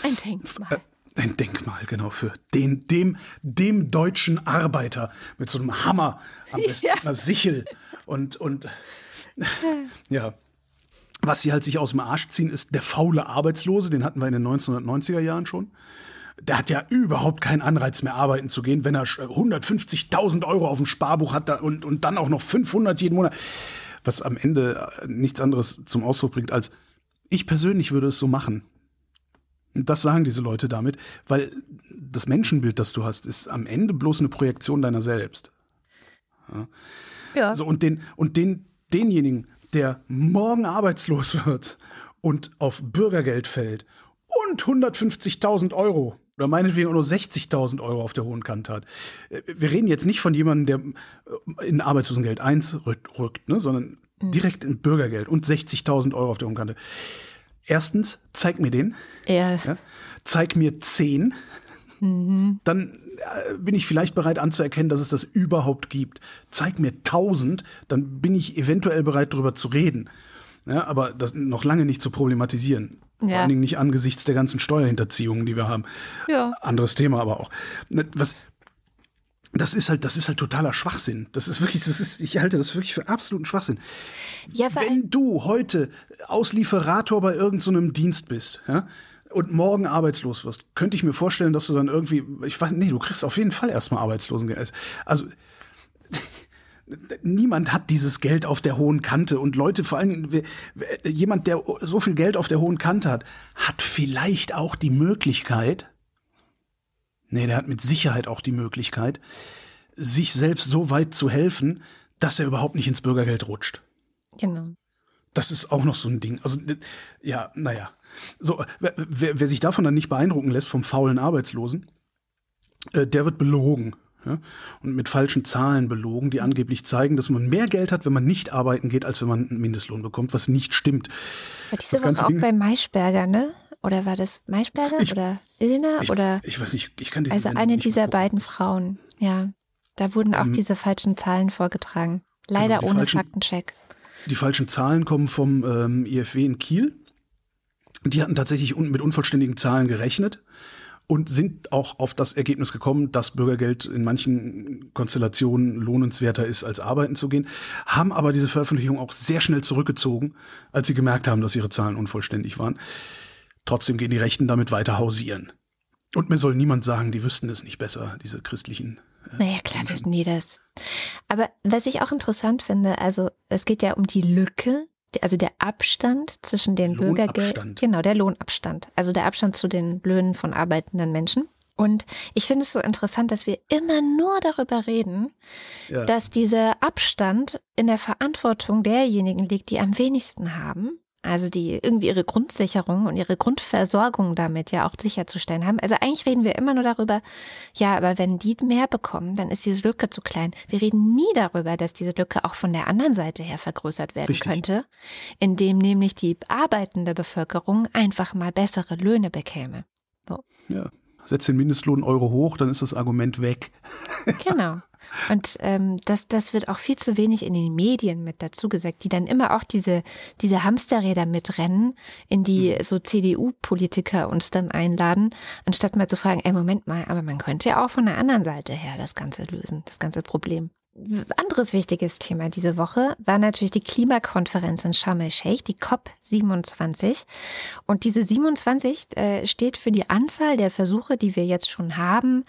ein Denkmal. Äh, ein Denkmal, genau, für den, dem, dem deutschen Arbeiter mit so einem Hammer, am besten ja. einer Sichel und, und, <laughs> ja. Was sie halt sich aus dem Arsch ziehen, ist der faule Arbeitslose, den hatten wir in den 1990er Jahren schon der hat ja überhaupt keinen Anreiz mehr arbeiten zu gehen, wenn er 150.000 Euro auf dem Sparbuch hat und, und dann auch noch 500 jeden Monat. Was am Ende äh, nichts anderes zum Ausdruck bringt als, ich persönlich würde es so machen. Und das sagen diese Leute damit, weil das Menschenbild, das du hast, ist am Ende bloß eine Projektion deiner selbst. Ja. ja. So, und den, und den, denjenigen, der morgen arbeitslos <laughs> wird und auf Bürgergeld fällt und 150.000 Euro oder meinetwegen auch nur 60.000 Euro auf der hohen Kante hat. Äh, wir reden jetzt nicht von jemandem, der äh, in Arbeitslosengeld 1 rückt, ne, sondern mhm. direkt in Bürgergeld und 60.000 Euro auf der hohen Kante. Erstens, zeig mir den. Ja. ja zeig mir 10. Mhm. Dann äh, bin ich vielleicht bereit anzuerkennen, dass es das überhaupt gibt. Zeig mir 1000, dann bin ich eventuell bereit, darüber zu reden. Ja, aber das noch lange nicht zu problematisieren. Vor Ja. allen Dingen nicht angesichts der ganzen Steuerhinterziehungen, die wir haben. Ja. Anderes Thema aber auch. Ne, Was, das ist halt, das ist halt totaler Schwachsinn. Das ist wirklich, das ist, ich halte das wirklich für absoluten Schwachsinn. Ja, Wenn du heute Auslieferator bei irgendeinem Dienst bist, ja, und morgen arbeitslos wirst, könnte ich mir vorstellen, dass du dann irgendwie, ich weiß, nee, du kriegst auf jeden Fall erstmal Arbeitslosengeld. Also, niemand hat dieses Geld auf der hohen Kante und Leute, vor wer- jemand, der so viel Geld auf der hohen Kante hat, hat vielleicht auch die Möglichkeit, nee, der hat mit Sicherheit auch die Möglichkeit, sich selbst so weit zu helfen, dass er überhaupt nicht ins Bürgergeld rutscht. genau. Das ist auch noch so ein Ding. Also, ja, naja. So, wer, wer, wer sich davon dann nicht beeindrucken lässt vom faulen Arbeitslosen, äh, der wird belogen. Ja? Und mit falschen Zahlen belogen, die angeblich zeigen, dass man mehr Geld hat, wenn man nicht arbeiten geht, als wenn man einen Mindestlohn bekommt, was nicht stimmt. War diese Das Woche auch Ding- bei Maischberger, ne? Oder war das Maischberger Ich- oder Ilna? Ich, oder ich weiß nicht, ich kann diese also eine dieser beiden Frauen, ja. Da wurden auch Ähm, diese falschen Zahlen vorgetragen. Leider die ohne falschen- Faktencheck. Die falschen Zahlen kommen vom ähm, IFW in Kiel. Die hatten tatsächlich un mit unvollständigen Zahlen gerechnet und sind auch auf das Ergebnis gekommen, dass Bürgergeld in manchen Konstellationen lohnenswerter ist, als arbeiten zu gehen, haben aber diese Veröffentlichung auch sehr schnell zurückgezogen, als sie gemerkt haben, dass ihre Zahlen unvollständig waren. Trotzdem gehen die Rechten damit weiter hausieren. Und mir soll niemand sagen, die wüssten es nicht besser, diese christlichen. Naja, klar wissen die das. Aber was ich auch interessant finde, also es geht ja um die Lücke, also der Abstand zwischen den Bürgergeld, genau, der Lohnabstand, also der Abstand zu den Löhnen von arbeitenden Menschen. Und ich finde es so interessant, dass wir immer nur darüber reden, Ja. dass dieser Abstand in der Verantwortung derjenigen liegt, die am wenigsten haben. Also die irgendwie ihre Grundsicherung und ihre Grundversorgung damit ja auch sicherzustellen haben. Also eigentlich reden wir immer nur darüber, ja, aber wenn die mehr bekommen, dann ist diese Lücke zu klein. Wir reden nie darüber, dass diese Lücke auch von der anderen Seite her vergrößert werden Richtig. könnte, indem nämlich die arbeitende Bevölkerung einfach mal bessere Löhne bekäme. ja. Setz den Mindestlohn Euro hoch, dann ist das Argument weg. Genau. Und ähm, das, das wird auch viel zu wenig in den Medien mit dazu gesagt, die dann immer auch diese, diese Hamsterräder mitrennen, in die so CDU-Politiker uns dann einladen, anstatt mal zu fragen, ey, Moment mal, aber man könnte ja auch von der anderen Seite her das Ganze lösen, das ganze Problem. Anderes wichtiges Thema diese Woche war natürlich die Klimakonferenz in Sharm el-Sheikh, die COP27. Und diese 27 äh, steht für die Anzahl der Versuche, die wir jetzt schon haben,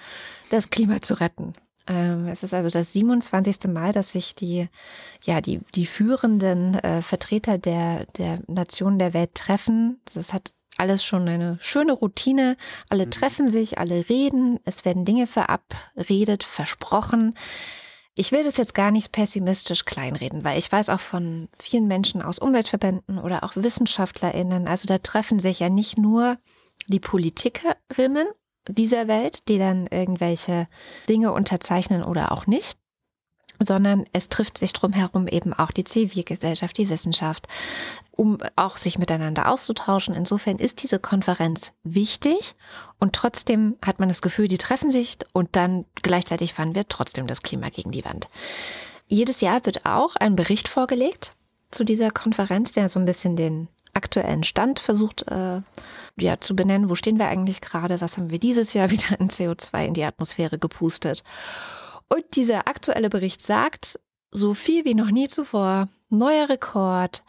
das Klima zu retten. Ähm, es ist also das 27. Mal, dass sich die, ja, die, die führenden äh, Vertreter der, der Nationen der Welt treffen. Das hat alles schon eine schöne Routine. Alle treffen sich, alle reden, es werden Dinge verabredet, versprochen. Ich will das jetzt gar nicht pessimistisch kleinreden, weil ich weiß auch von vielen Menschen aus Umweltverbänden oder auch WissenschaftlerInnen, also da treffen sich ja nicht nur die Politikerinnen dieser Welt, die dann irgendwelche Dinge unterzeichnen oder auch nicht, sondern es trifft sich drumherum eben auch die Zivilgesellschaft, die Wissenschaft, um auch sich miteinander auszutauschen. Insofern ist diese Konferenz wichtig und trotzdem hat man das Gefühl, die treffen sich und dann gleichzeitig fahren wir trotzdem das Klima gegen die Wand. Jedes Jahr wird auch ein Bericht vorgelegt zu dieser Konferenz, der so ein bisschen den aktuellen Stand versucht äh, ja, zu benennen. Wo stehen wir eigentlich gerade? Was haben wir dieses Jahr <laughs> wieder an CO2 in die Atmosphäre gepustet? Und dieser aktuelle Bericht sagt, so viel wie noch nie zuvor, neuer Rekord.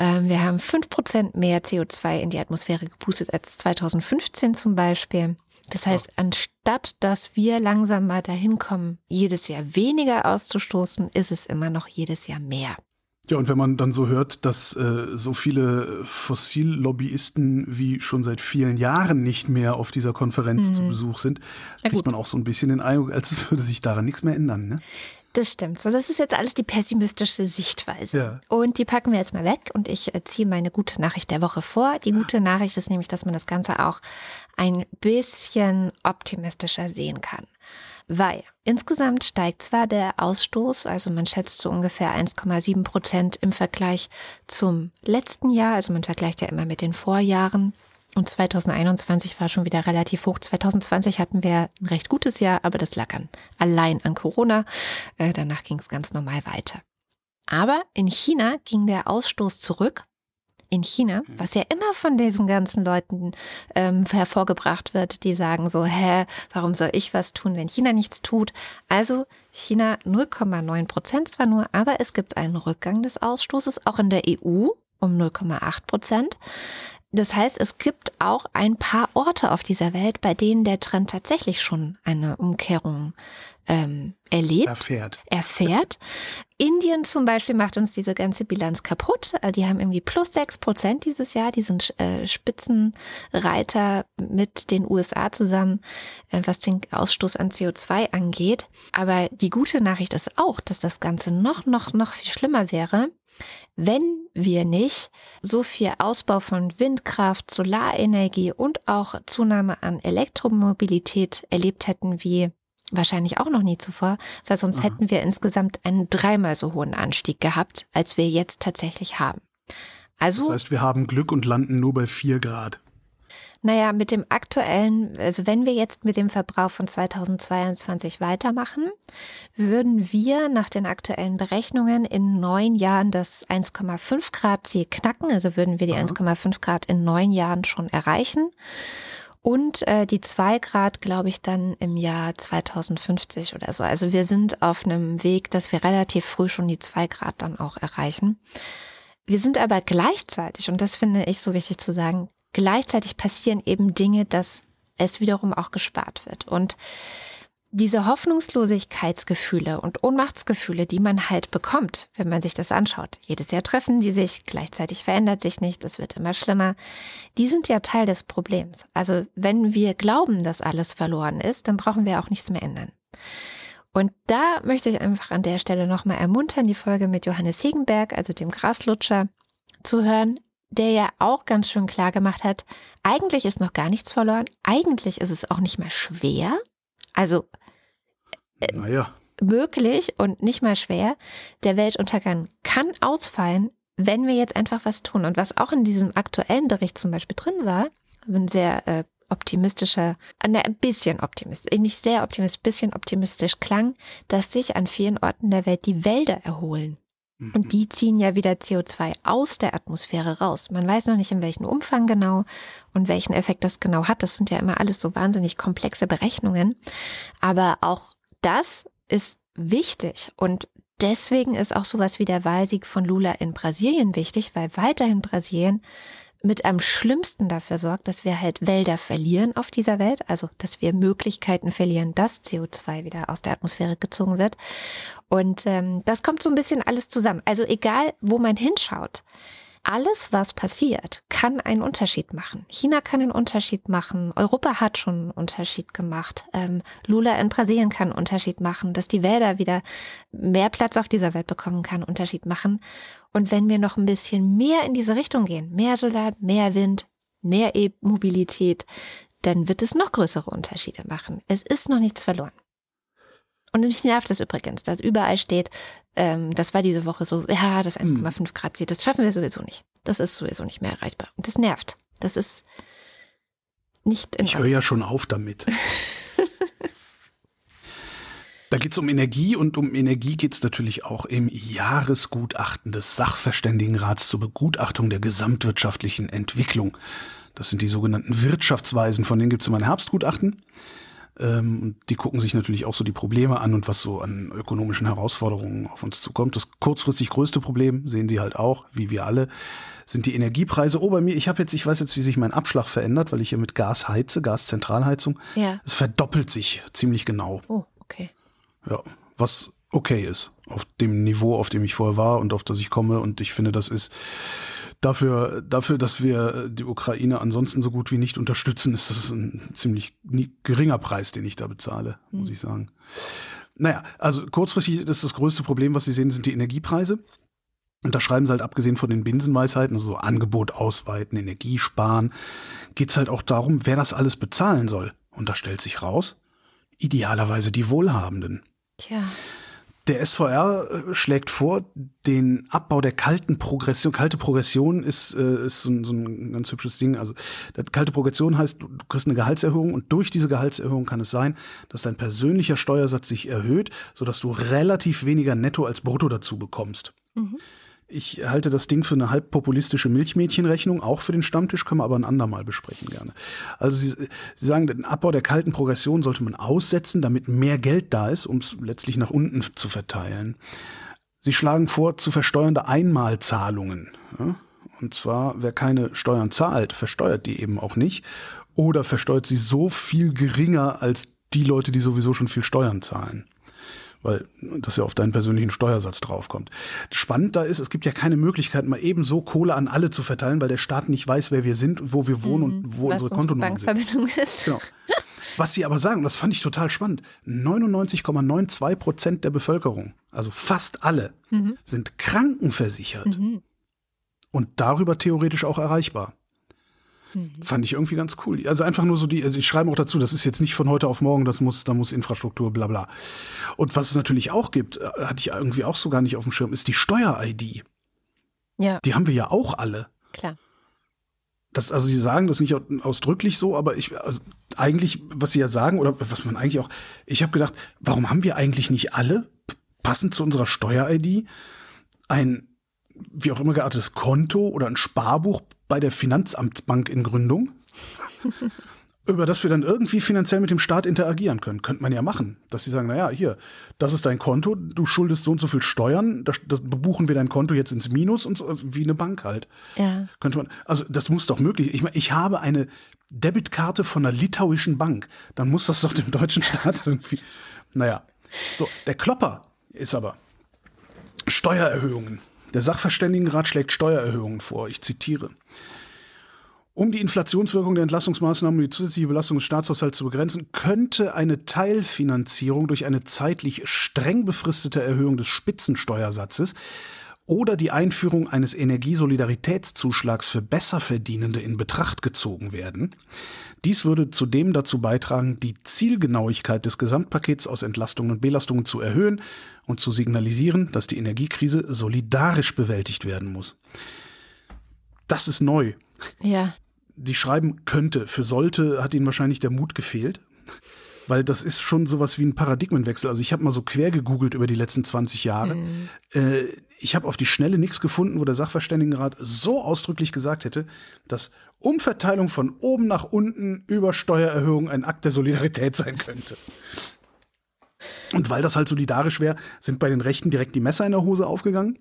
Ähm, wir haben fünf Prozent mehr CO2 in die Atmosphäre gepustet als 2015 zum Beispiel. Das heißt, anstatt dass wir langsam mal dahin kommen, jedes Jahr weniger auszustoßen, ist es immer noch jedes Jahr mehr. Ja, und wenn man dann so hört, dass äh, so viele Fossillobbyisten wie schon seit vielen Jahren nicht mehr auf dieser Konferenz zu Besuch sind, Mhm. Kriegt man auch so ein bisschen den Eindruck, als würde sich daran nichts mehr ändern. Ne? Das stimmt. So, das ist jetzt alles die pessimistische Sichtweise. Ja. Und die packen wir jetzt mal weg und ich äh, ziehe meine gute Nachricht der Woche vor. Die gute Nachricht ist nämlich, dass man das Ganze auch ein bisschen optimistischer sehen kann. Weil insgesamt steigt zwar der Ausstoß, also man schätzt so ungefähr 1,7 Prozent im Vergleich zum letzten Jahr, also man vergleicht ja immer mit den Vorjahren. Und 2021 war schon wieder relativ hoch. 2020 hatten wir ein recht gutes Jahr, aber das lag an, allein an Corona. Äh, danach ging es ganz normal weiter. Aber in China ging der Ausstoß zurück. in China, Mhm. was ja immer von diesen ganzen Leuten ähm, hervorgebracht wird, die sagen so, hä, warum soll ich was tun, wenn China nichts tut? Also China 0,9 Prozent zwar nur, aber es gibt einen Rückgang des Ausstoßes, auch in der EU um 0,8 Prozent. Das heißt, es gibt auch ein paar Orte auf dieser Welt, bei denen der Trend tatsächlich schon eine Umkehrung ähm, erlebt Erfährt. erfährt. Indien zum Beispiel macht uns diese ganze Bilanz kaputt. Äh, Die haben irgendwie plus sechs Prozent dieses Jahr. Die sind äh, Spitzenreiter mit den USA zusammen, äh, was den Ausstoß an CO2 angeht. Aber die gute Nachricht ist auch, dass das Ganze noch, noch, noch viel schlimmer wäre, wenn wir nicht so viel Ausbau von Windkraft, Solarenergie und auch Zunahme an Elektromobilität erlebt hätten wie wahrscheinlich auch noch nie zuvor, weil sonst Aha. hätten wir insgesamt einen dreimal so hohen Anstieg gehabt, als wir jetzt tatsächlich haben. Also, Das heißt, wir haben Glück und landen nur bei 4 Grad. Naja, mit dem aktuellen, also wenn wir jetzt mit dem Verbrauch von 2022 weitermachen, würden wir nach den aktuellen Berechnungen in neun Jahren das 1,5 Grad Ziel knacken. Also würden wir die Aha. 1,5 Grad in neun Jahren schon erreichen. Und äh, die 2 Grad, glaube ich, dann im Jahr 2050 oder so. Also wir sind auf einem Weg, dass wir relativ früh schon die 2 Grad dann auch erreichen. Wir sind aber gleichzeitig, und das finde ich so wichtig zu sagen, gleichzeitig passieren eben Dinge, dass es wiederum auch gespart wird. Und diese Hoffnungslosigkeitsgefühle und Ohnmachtsgefühle, die man halt bekommt, wenn man sich das anschaut. Jedes Jahr treffen die sich, gleichzeitig verändert sich nicht, es wird immer schlimmer. Die sind ja Teil des Problems. Also wenn wir glauben, dass alles verloren ist, dann brauchen wir auch nichts mehr ändern. Und da möchte ich einfach an der Stelle nochmal ermuntern, die Folge mit Johannes Hegenberg, also dem Graslutscher, zu hören, der ja auch ganz schön klar gemacht hat, eigentlich ist noch gar nichts verloren, eigentlich ist es auch nicht mehr schwer, also Naja, möglich und nicht mal schwer. Der Weltuntergang kann ausfallen, wenn wir jetzt einfach was tun. Und was auch in diesem aktuellen Bericht zum Beispiel drin war, ein sehr äh, optimistischer, äh, ne, ein bisschen optimistisch, nicht sehr optimistisch, bisschen optimistisch klang, dass sich an vielen Orten der Welt die Wälder erholen. Mhm. Und die ziehen ja wieder CO2 aus der Atmosphäre raus. Man weiß noch nicht, in welchem Umfang genau und welchen Effekt das genau hat. Das sind ja immer alles so wahnsinnig komplexe Berechnungen. Aber auch das ist wichtig. Und deswegen ist auch sowas wie der Wahlsieg von Lula in Brasilien wichtig, weil weiterhin Brasilien mit am schlimmsten dafür sorgt, dass wir halt Wälder verlieren auf dieser Welt, also dass wir Möglichkeiten verlieren, dass CO2 wieder aus der Atmosphäre gezogen wird. Und ähm, das kommt so ein bisschen alles zusammen. Also egal, wo man hinschaut, alles, was passiert, kann einen Unterschied machen. China kann einen Unterschied machen. Europa hat schon einen Unterschied gemacht. Ähm, Lula in Brasilien kann einen Unterschied machen. Dass die Wälder wieder mehr Platz auf dieser Welt bekommen, kann einen Unterschied machen. Und wenn wir noch ein bisschen mehr in diese Richtung gehen, mehr Solar, mehr Wind, mehr E-Mobilität, dann wird es noch größere Unterschiede machen. Es ist noch nichts verloren. Und mich nervt es übrigens, dass überall steht, ähm, das war diese Woche so, ja, das 1,5 Grad Ziel, das schaffen wir sowieso nicht. Das ist sowieso nicht mehr erreichbar. Und das nervt. Das ist nicht in ich höre ja schon auf damit. <laughs> Da geht es um Energie und um Energie geht es natürlich auch im Jahresgutachten des Sachverständigenrats zur Begutachtung der gesamtwirtschaftlichen Entwicklung. Das sind die sogenannten Wirtschaftsweisen, von denen gibt es immer ein Herbstgutachten. Ähm, und die gucken sich natürlich auch so die Probleme an und was so an ökonomischen Herausforderungen auf uns zukommt. Das kurzfristig größte Problem, sehen Sie halt auch, wie wir alle, sind die Energiepreise. Oh, bei mir, ich habe jetzt, ich weiß jetzt, wie sich mein Abschlag verändert, weil ich hier mit Gas heize, Gaszentralheizung. Ja. Es verdoppelt sich ziemlich genau. Oh, okay. Ja, was okay ist. Auf dem Niveau, auf dem ich vorher war und auf das ich komme. Und ich finde, das ist dafür, dafür, dass wir die Ukraine ansonsten so gut wie nicht unterstützen, ist das ein ziemlich geringer Preis, den ich da bezahle, muss ich sagen. Naja, also kurzfristig ist das größte Problem, was Sie sehen, sind die Energiepreise. Und da schreiben sie halt, abgesehen von den Binsenweisheiten, also so Angebot ausweiten, Energie sparen, geht's halt auch darum, wer das alles bezahlen soll. Und da stellt sich raus, idealerweise die Wohlhabenden. Tja. Der SVR äh, schlägt vor, den Abbau der kalten Progression. Kalte Progression ist, äh, ist so, ein, so ein ganz hübsches Ding. Also kalte Progression heißt, du, du kriegst eine Gehaltserhöhung und durch diese Gehaltserhöhung kann es sein, dass dein persönlicher Steuersatz sich erhöht, sodass du relativ weniger Netto als Brutto dazu bekommst. Ich halte das Ding für eine halb populistische Milchmädchenrechnung, auch für den Stammtisch, können wir aber ein andermal besprechen gerne. Also Sie, Sie sagen, den Abbau der kalten Progression sollte man aussetzen, damit mehr Geld da ist, um es letztlich nach unten zu verteilen. Sie schlagen vor, zu versteuernde Einmalzahlungen. Ja? Und zwar, wer keine Steuern zahlt, versteuert die eben auch nicht oder versteuert sie so viel geringer als die Leute, die sowieso schon viel Steuern zahlen weil das ja auf deinen persönlichen Steuersatz draufkommt. Spannend da ist, es gibt ja keine Möglichkeit, mal eben so Kohle an alle zu verteilen, weil der Staat nicht weiß, wer wir sind, wo wir wohnen mhm, und wo unsere Kontonummern Bankverbindung sind. Ist. Genau. Was sie aber sagen, das fand ich total spannend, 99,92 Prozent der Bevölkerung, also fast alle, mhm. sind krankenversichert mhm. und darüber theoretisch auch erreichbar. Mhm. Fand ich irgendwie ganz cool. Also einfach nur so die, also ich schreibe auch dazu, das ist jetzt nicht von heute auf morgen, das muss, da muss Infrastruktur, bla bla. Und was es natürlich auch gibt, äh, hatte ich irgendwie auch so gar nicht auf dem Schirm, ist die Steuer-ID. Ja. Die haben wir ja auch alle. Klar. Das, also sie sagen das nicht ausdrücklich so, aber ich, also eigentlich, was sie ja sagen, oder was man eigentlich auch, ich habe gedacht, warum haben wir eigentlich nicht alle, passend zu unserer Steuer-ID, ein, wie auch immer geartetes Konto oder ein Sparbuch bei der Finanzamtsbank in Gründung, <laughs> über das wir dann irgendwie finanziell mit dem Staat interagieren können. Könnte man ja machen, dass sie sagen, naja, hier, das ist dein Konto, du schuldest so und so viel Steuern, das, das bebuchen wir dein Konto jetzt ins Minus und so, wie eine Bank halt. Ja. Könnte man, also das muss doch möglich. Ich meine, ich habe eine Debitkarte von einer litauischen Bank, dann muss das doch dem deutschen Staat <laughs> irgendwie. Naja. So, der Klopper ist aber Steuererhöhungen. Der Sachverständigenrat schlägt Steuererhöhungen vor. Ich zitiere. Um die Inflationswirkung der Entlastungsmaßnahmen und die zusätzliche Belastung des Staatshaushalts zu begrenzen, könnte eine Teilfinanzierung durch eine zeitlich streng befristete Erhöhung des Spitzensteuersatzes oder die Einführung eines Energiesolidaritätszuschlags für Besserverdienende in Betracht gezogen werden. Dies würde zudem dazu beitragen, die Zielgenauigkeit des Gesamtpakets aus Entlastungen und Belastungen zu erhöhen und zu signalisieren, dass die Energiekrise solidarisch bewältigt werden muss. Das ist neu. Ja. Die schreiben könnte. Für sollte hat ihnen wahrscheinlich der Mut gefehlt. Weil das ist schon sowas wie ein Paradigmenwechsel. Also ich habe mal so quer gegoogelt über die letzten 20 Jahre. Mhm. Äh, ich habe auf die Schnelle nichts gefunden, wo der Sachverständigenrat so ausdrücklich gesagt hätte, dass Umverteilung von oben nach unten über Steuererhöhung ein Akt der Solidarität sein könnte. Und weil das halt solidarisch wäre, sind bei den Rechten direkt die Messer in der Hose aufgegangen.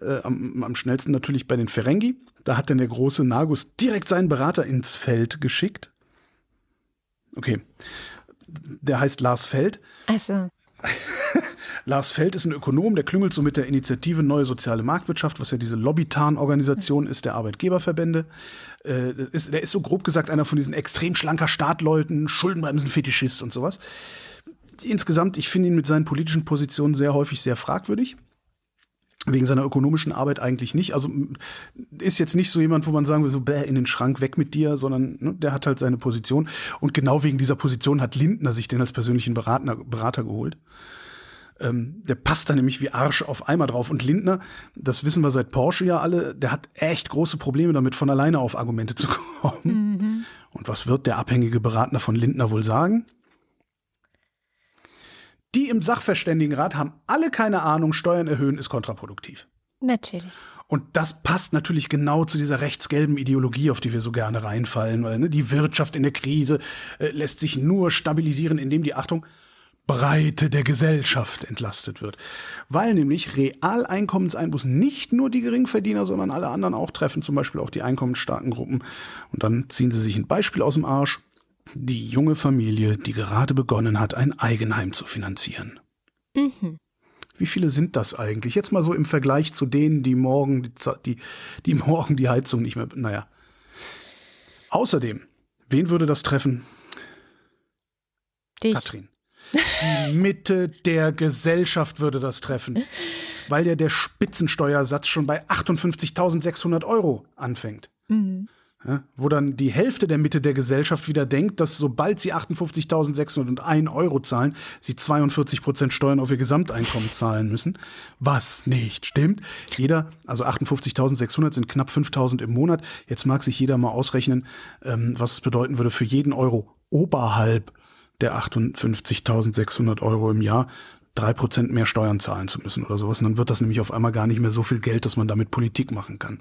Äh, am, am, schnellsten natürlich bei den Ferengi. Da hat dann der große Nagus direkt seinen Berater ins Feld geschickt. Okay. Der heißt Lars Feld. Also. <laughs> Lars Feld ist ein Ökonom, der klüngelt so mit der Initiative Neue Soziale Marktwirtschaft, was ja diese Lobbytarn-Organisation ist der Arbeitgeberverbände. Äh, ist, der ist so grob gesagt einer von diesen extrem schlanker Startleuten, Schuldenbremsen-Fetischist und sowas. Insgesamt, ich finde ihn mit seinen politischen Positionen sehr häufig sehr fragwürdig. Wegen seiner ökonomischen Arbeit eigentlich nicht. Also ist jetzt nicht so jemand, wo man sagen will, so bäh, in den Schrank weg mit dir, sondern ne, der hat halt seine Position. Und genau wegen dieser Position hat Lindner sich den als persönlichen Berater, Berater geholt. Ähm, der passt da nämlich wie Arsch auf Eimer drauf. Und Lindner, das wissen wir seit Porsche ja alle, der hat echt große Probleme damit, von alleine auf Argumente zu <laughs> kommen. Mhm. Und was wird der abhängige Berater von Lindner wohl sagen? Die im Sachverständigenrat haben alle keine Ahnung, Steuern erhöhen ist kontraproduktiv. Natürlich. Und das passt natürlich genau zu dieser rechtsgelben Ideologie, auf die wir so gerne reinfallen, weil ne, die Wirtschaft in der Krise äh, lässt sich nur stabilisieren, indem die Achtung Breite der Gesellschaft entlastet wird. Weil nämlich Realeinkommenseinbußen nicht nur die Geringverdiener, sondern alle anderen auch treffen, zum Beispiel auch die einkommensstarken Gruppen. Und dann ziehen sie sich ein Beispiel aus dem Arsch. Die junge Familie, die gerade begonnen hat, ein Eigenheim zu finanzieren. Mhm. Wie viele sind das eigentlich? Jetzt mal so im Vergleich zu denen, die morgen die, die, die <laughs> morgen die Heizung nicht mehr. Naja. Außerdem, wen würde das treffen? Dich. Katrin. Die Mitte der Gesellschaft würde das treffen, weil ja der Spitzensteuersatz schon bei 58.600 Euro anfängt. Mhm. Ja, wo dann die Hälfte der Mitte der Gesellschaft wieder denkt, dass sobald sie 58.601 Euro zahlen, sie 42 Prozent Steuern auf ihr Gesamteinkommen zahlen müssen. Was nicht stimmt. Jeder, also 58.600 sind knapp 5.000 im Monat. Jetzt mag sich jeder mal ausrechnen, ähm, was es bedeuten würde für jeden Euro oberhalb der 58.600 Euro im Jahr. drei Prozent mehr Steuern zahlen zu müssen oder sowas. Und dann wird das nämlich auf einmal gar nicht mehr so viel Geld, dass man damit Politik machen kann.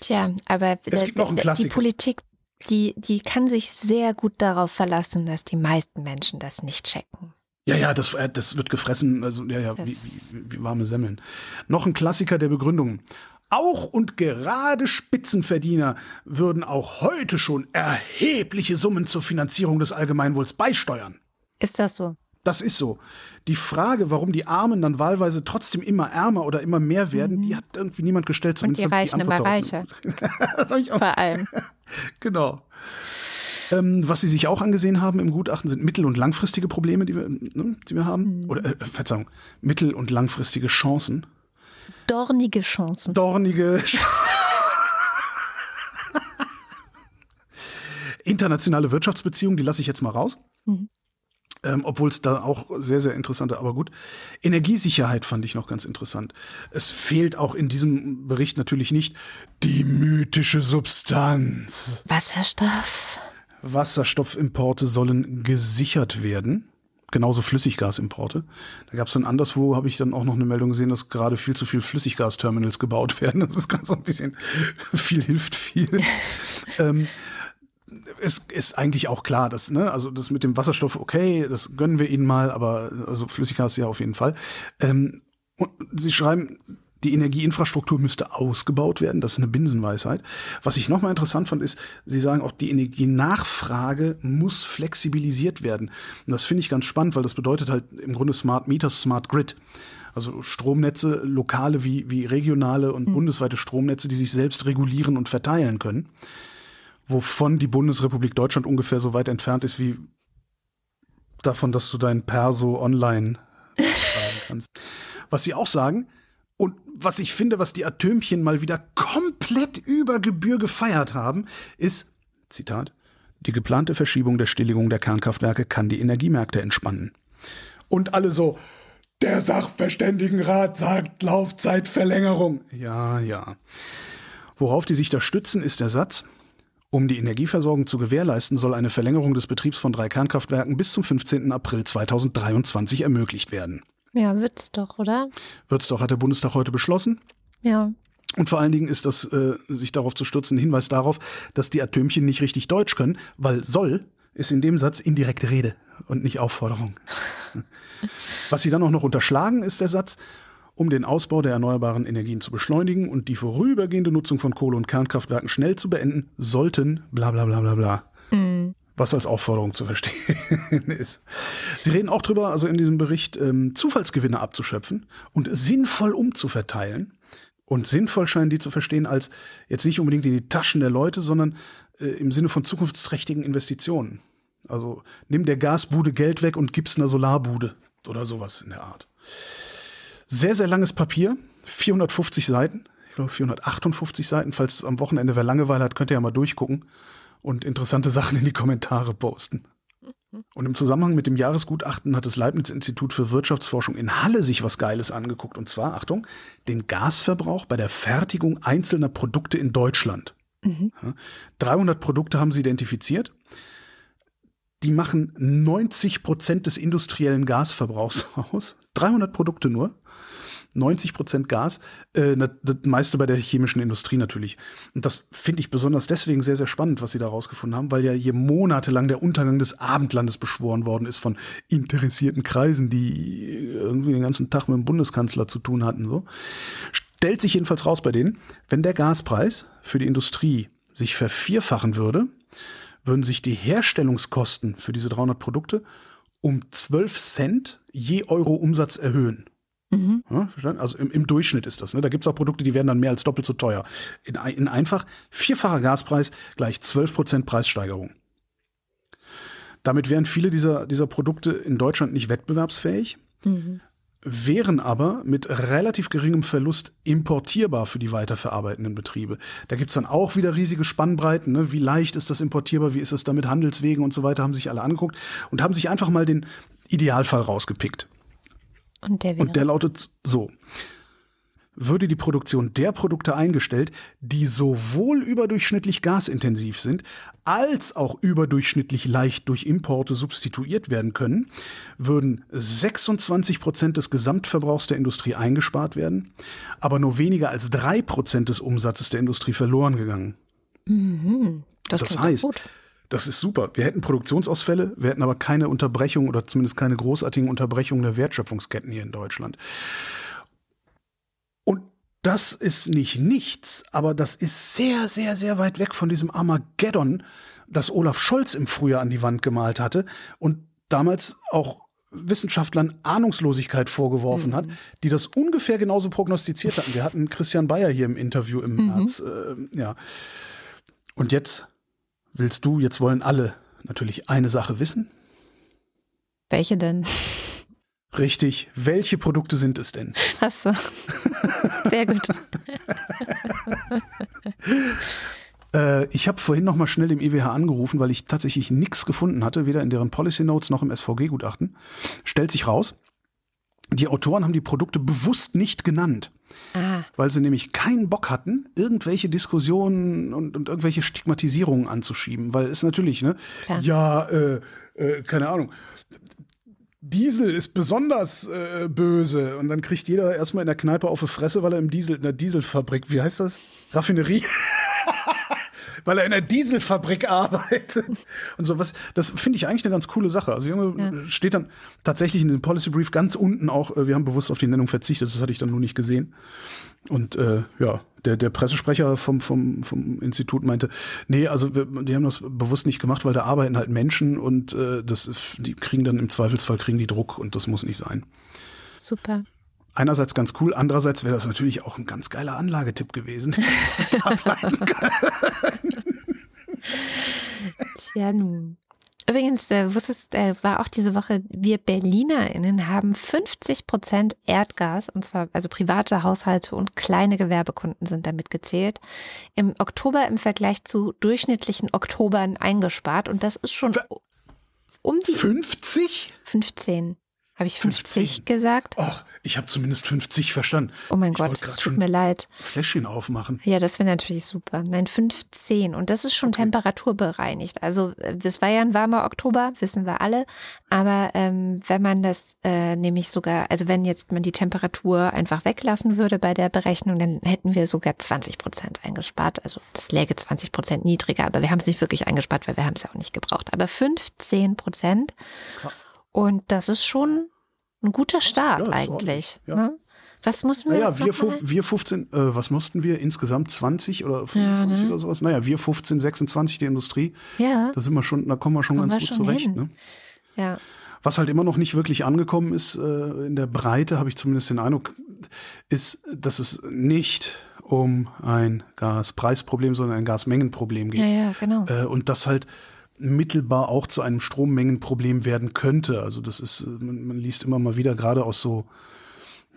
Tja, aber Es gibt noch einen die. Politik, die, die kann sich sehr gut darauf verlassen, dass die meisten Menschen das nicht checken. Ja, ja, das, äh, das wird gefressen, also ja, ja, wie, wie, wie warme Semmeln. Noch ein Klassiker der Begründung. Auch und gerade Spitzenverdiener würden auch heute schon erhebliche Summen zur Finanzierung des Allgemeinwohls beisteuern. Ist das so? Das ist so. Die Frage, warum die Armen dann wahlweise trotzdem immer ärmer oder immer mehr werden, die hat irgendwie niemand gestellt. Und die Reichen immer Antwort darauf- <laughs> das ich auch Vor allem. <laughs> Genau. Ähm, was Sie sich auch angesehen haben im Gutachten sind mittel- und langfristige Probleme, die wir, ne, die wir haben. Oder, äh, Verzeihung, mittel- und langfristige Chancen. Dornige Chancen. Dornige. <laughs> Internationale Wirtschaftsbeziehungen, die lasse ich jetzt mal raus. Ähm, Obwohl es da auch sehr, sehr interessante, aber gut. Energiesicherheit fand ich noch ganz interessant. Es fehlt auch in diesem Bericht natürlich nicht die mythische Substanz. Wasserstoff. Wasserstoffimporte sollen gesichert werden. Genauso Flüssiggasimporte. Da gab es dann anderswo, habe ich dann auch noch eine Meldung gesehen, dass gerade viel zu viel Flüssiggasterminals gebaut <laughs> werden. Das ist gerade so ein bisschen, <laughs> viel hilft viel. <laughs> ähm, es ist eigentlich auch klar, dass, ne, also das mit dem Wasserstoff, okay, das gönnen wir ihnen mal, aber also Flüssiggas ja auf jeden Fall. Ähm, und sie schreiben, die Energieinfrastruktur müsste ausgebaut werden. Das ist eine Binsenweisheit. Was ich nochmal interessant fand, ist, Sie sagen auch, die Energienachfrage muss flexibilisiert werden. Und das finde ich ganz spannend, weil das bedeutet halt im Grunde Smart Meters, Smart Grid. Also Stromnetze, lokale wie, wie regionale und bundesweite Stromnetze, die sich selbst regulieren und verteilen können. Wovon die Bundesrepublik Deutschland ungefähr so weit entfernt ist wie davon, dass du dein Perso online. <laughs> Was sie auch sagen, und was ich finde, was die Atömchen mal wieder komplett über Gebühr gefeiert haben, ist, Zitat, die geplante Verschiebung der Stilllegung der Kernkraftwerke kann die Energiemärkte entspannen. Und alle so, der Sachverständigenrat sagt Laufzeitverlängerung. Ja, ja. Worauf die sich da stützen, ist der Satz, um die Energieversorgung zu gewährleisten, soll eine Verlängerung des Betriebs von drei Kernkraftwerken bis zum 15. April 2023 ermöglicht werden. Ja, wird's doch, oder? Wird's doch, hat der Bundestag heute beschlossen. Ja. Und vor allen Dingen ist das, äh, sich darauf zu stürzen, ein Hinweis darauf, dass die Atömchen nicht richtig Deutsch können, weil soll ist in dem Satz indirekte Rede und nicht Aufforderung. <laughs> Was sie dann auch noch unterschlagen, ist der Satz, um den Ausbau der erneuerbaren Energien zu beschleunigen und die vorübergehende Nutzung von Kohle- und Kernkraftwerken schnell zu beenden, sollten bla bla bla bla bla. Was als Aufforderung zu verstehen <laughs> ist. Sie reden auch drüber, also in diesem Bericht, ähm, Zufallsgewinne abzuschöpfen und sinnvoll umzuverteilen. Und sinnvoll scheinen die zu verstehen als jetzt nicht unbedingt in die Taschen der Leute, sondern äh, im Sinne von zukunftsträchtigen Investitionen. Also nimm der Gasbude Geld weg und gib's einer Solarbude oder sowas in der Art. Sehr, sehr langes Papier, 450 Seiten, ich glaube 458 Seiten. Falls am Wochenende wer Langeweile hat, könnt ihr ja mal durchgucken und interessante Sachen in die Kommentare posten. Und im Zusammenhang mit dem Jahresgutachten hat das Leibniz-Institut für Wirtschaftsforschung in Halle sich was Geiles angeguckt. Und zwar, Achtung, den Gasverbrauch bei der Fertigung einzelner Produkte in Deutschland. Ja, 300 Produkte haben sie identifiziert. Die machen 90 Prozent des industriellen Gasverbrauchs <laughs> aus. 300 Produkte nur. 90 Prozent Gas, äh, das meiste bei der chemischen Industrie natürlich. Und das finde ich besonders deswegen sehr, sehr spannend, was sie da rausgefunden haben, weil ja hier monatelang der Untergang des Abendlandes beschworen worden ist von interessierten Kreisen, die irgendwie den ganzen Tag mit dem Bundeskanzler zu tun hatten. So. Stellt sich jedenfalls raus bei denen, wenn der Gaspreis für die Industrie sich vervierfachen würde, würden sich die Herstellungskosten für diese 300 Produkte um 12 Cent je Euro Umsatz erhöhen. Ja, verstanden? Also im, im Durchschnitt ist das. Ne? Da gibt es auch Produkte, die werden dann mehr als doppelt so teuer. In, in einfach vierfacher Gaspreis gleich 12% Preissteigerung. Damit wären viele dieser, dieser Produkte in Deutschland nicht wettbewerbsfähig, wären aber mit relativ geringem Verlust importierbar für die weiterverarbeitenden Betriebe. Da gibt's dann auch wieder riesige Spannbreiten. Ne? Wie leicht ist das importierbar? Wie ist es da mit Handelswegen und so weiter? Haben sich alle angeguckt und haben sich einfach mal den Idealfall rausgepickt. Und der. Und der lautet so. würde die Produktion der Produkte eingestellt, die sowohl überdurchschnittlich gasintensiv sind, als auch überdurchschnittlich leicht durch Importe substituiert werden können, würden 26 Prozent des Gesamtverbrauchs der Industrie eingespart werden, aber nur weniger als drei Prozent des Umsatzes der Industrie verloren gegangen. Mhm. Das, Das heißt, gut. Das ist super. Wir hätten Produktionsausfälle, wir hätten aber keine Unterbrechung oder zumindest keine großartigen Unterbrechungen der Wertschöpfungsketten hier in Deutschland. Und das ist nicht nichts, aber das ist sehr, sehr, sehr weit weg von diesem Armageddon, das Olaf Scholz im Frühjahr an die Wand gemalt hatte und damals auch Wissenschaftlern Ahnungslosigkeit vorgeworfen hat, die das ungefähr genauso prognostiziert hatten. Wir hatten Christian Bayer hier im Interview im März. Äh, ja. Und jetzt willst du, jetzt wollen alle natürlich eine Sache wissen. Welche denn? Richtig, welche Produkte sind es denn? Du. Sehr gut. <laughs> Äh, ich habe vorhin noch mal schnell im IWH angerufen, weil ich tatsächlich nichts gefunden hatte, weder in deren Policy Notes noch im SVG-Gutachten. Stellt sich raus, die Autoren haben die Produkte bewusst nicht genannt. Ah, weil sie nämlich keinen Bock hatten, irgendwelche Diskussionen und, und irgendwelche Stigmatisierungen anzuschieben, weil es natürlich, ne, Klar. ja, äh, äh, keine Ahnung, Diesel ist besonders äh, böse und dann kriegt jeder erstmal in der Kneipe auf die Fresse, weil er im Diesel, in der Dieselfabrik, wie heißt das? Raffinerie? <laughs> weil er in der Dieselfabrik arbeitet und so was. Das finde ich eigentlich eine ganz coole Sache. Also Junge steht dann tatsächlich in dem Policy Brief ganz unten auch. äh, Wir haben bewusst auf die Nennung verzichtet. Das hatte ich dann nur nicht gesehen. Und äh, ja, der, der Pressesprecher vom, vom, vom Institut meinte, nee, also wir, die haben das bewusst nicht gemacht, weil da arbeiten halt Menschen und äh, das die kriegen dann im Zweifelsfall kriegen die Druck und das muss nicht sein. super. Einerseits ganz cool, andererseits wäre das natürlich auch ein ganz geiler Anlagetipp gewesen. <laughs> Tja, nun. Übrigens, äh, wusstest, äh, war auch diese Woche, wir BerlinerInnen haben 50 Prozent Erdgas, und zwar also private Haushalte und kleine Gewerbekunden sind damit gezählt, im Oktober im Vergleich zu durchschnittlichen Oktobern eingespart. Und das ist schon Wa- um die 50? 15. Habe ich 50 15? gesagt? Ach, ich habe zumindest 50 verstanden. Oh mein ich Gott, es tut mir leid. Fläschchen aufmachen. Ja, das wäre natürlich super. Nein, 15. Und das ist schon temperaturbereinigt. Also äh, es war ja ein warmer Oktober, wissen wir alle. Aber ähm, wenn man das äh, nämlich sogar, also wenn jetzt man die Temperatur einfach weglassen würde bei der Berechnung, dann hätten wir sogar 20 Prozent eingespart. Also das läge 20 Prozent niedriger, aber wir haben es nicht wirklich eingespart, weil wir haben es ja auch nicht gebraucht. Aber 15 Prozent Krass. Und das ist schon ein guter Start Ja, eigentlich. ja. Ne? Was muss man Naja, jetzt wir, wir 15, äh, was mussten wir? Insgesamt 20 oder 25 ne? oder sowas? Naja, wir 15, 26 die Industrie. Ja, Da sind wir schon, da kommen wir schon Kommen ganz wir gut schon zurecht. Ne? ja. Was halt immer noch nicht wirklich angekommen ist, äh, in der Breite, habe ich zumindest den Eindruck, ist, dass es nicht um ein Gaspreisproblem, sondern ein Gasmengenproblem geht. Ja, ja, genau. Äh, und das halt mittelbar auch zu einem Strommengenproblem werden könnte. Also das ist, äh, man, man liest immer mal wieder gerade aus so,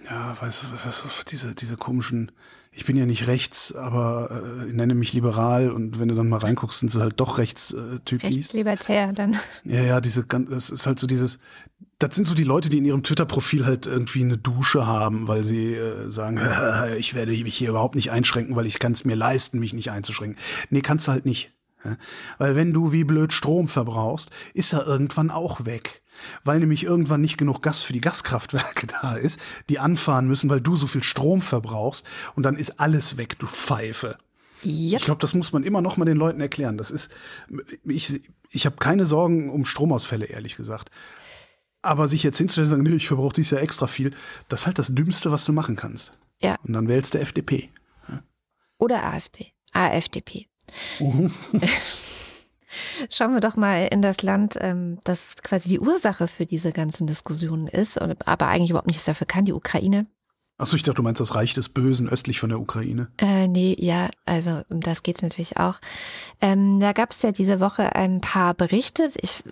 ja, weißt du, was, was, diese, diese komischen, ich bin ja nicht rechts, aber äh, ich nenne mich liberal und wenn du dann mal reinguckst, sind sie halt doch Rechtstyp äh. Rechtslibertär dann. Ja, ja, diese, es ist halt so dieses, das sind so die Leute, die in ihrem Twitter-Profil halt irgendwie eine Dusche haben, weil sie äh, sagen, <laughs> ich werde mich hier überhaupt nicht einschränken, weil ich kann es mir leisten, mich nicht einzuschränken. Nee, kannst du halt nicht. Ja. Weil wenn du wie blöd Strom verbrauchst, ist er irgendwann auch weg. Weil nämlich irgendwann nicht genug Gas für die Gaskraftwerke <laughs> da ist, die anfahren müssen, weil du so viel Strom verbrauchst und dann ist alles weg, du Pfeife. Ja. Ich glaube, das muss man immer noch mal den Leuten erklären. Das ist, ich, ich habe keine Sorgen um Stromausfälle, ehrlich gesagt. Aber sich jetzt hinzustellen und sagen, nee, ich verbrauche dies Jahr extra viel, das ist halt das Dümmste, was du machen kannst. Ja. Und dann wählst du FDP. Oder AfD. AfDP. <laughs> Schauen wir doch mal in das Land, ähm, das quasi die Ursache für diese ganzen Diskussionen ist, aber eigentlich überhaupt nichts dafür kann, die Ukraine. Achso, ich dachte, du meinst das Reich des Bösen östlich von der Ukraine. Äh, nee, ja, also um das geht's natürlich auch. Ähm, da gab es ja diese Woche ein paar Berichte. Ich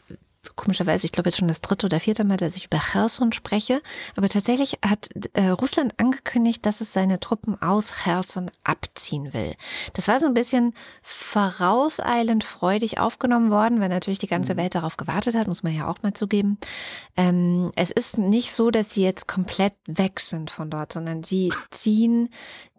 komischerweise, ich glaube jetzt schon das dritte oder vierte Mal, dass ich über Cherson spreche. Aber tatsächlich hat äh, Russland angekündigt, dass es seine Truppen aus Cherson abziehen will. Das war so ein bisschen vorauseilend freudig aufgenommen worden, weil natürlich die ganze mhm. Welt darauf gewartet hat, muss man ja auch mal zugeben. Ähm, es ist nicht so, dass sie jetzt komplett weg sind von dort, sondern sie <laughs> ziehen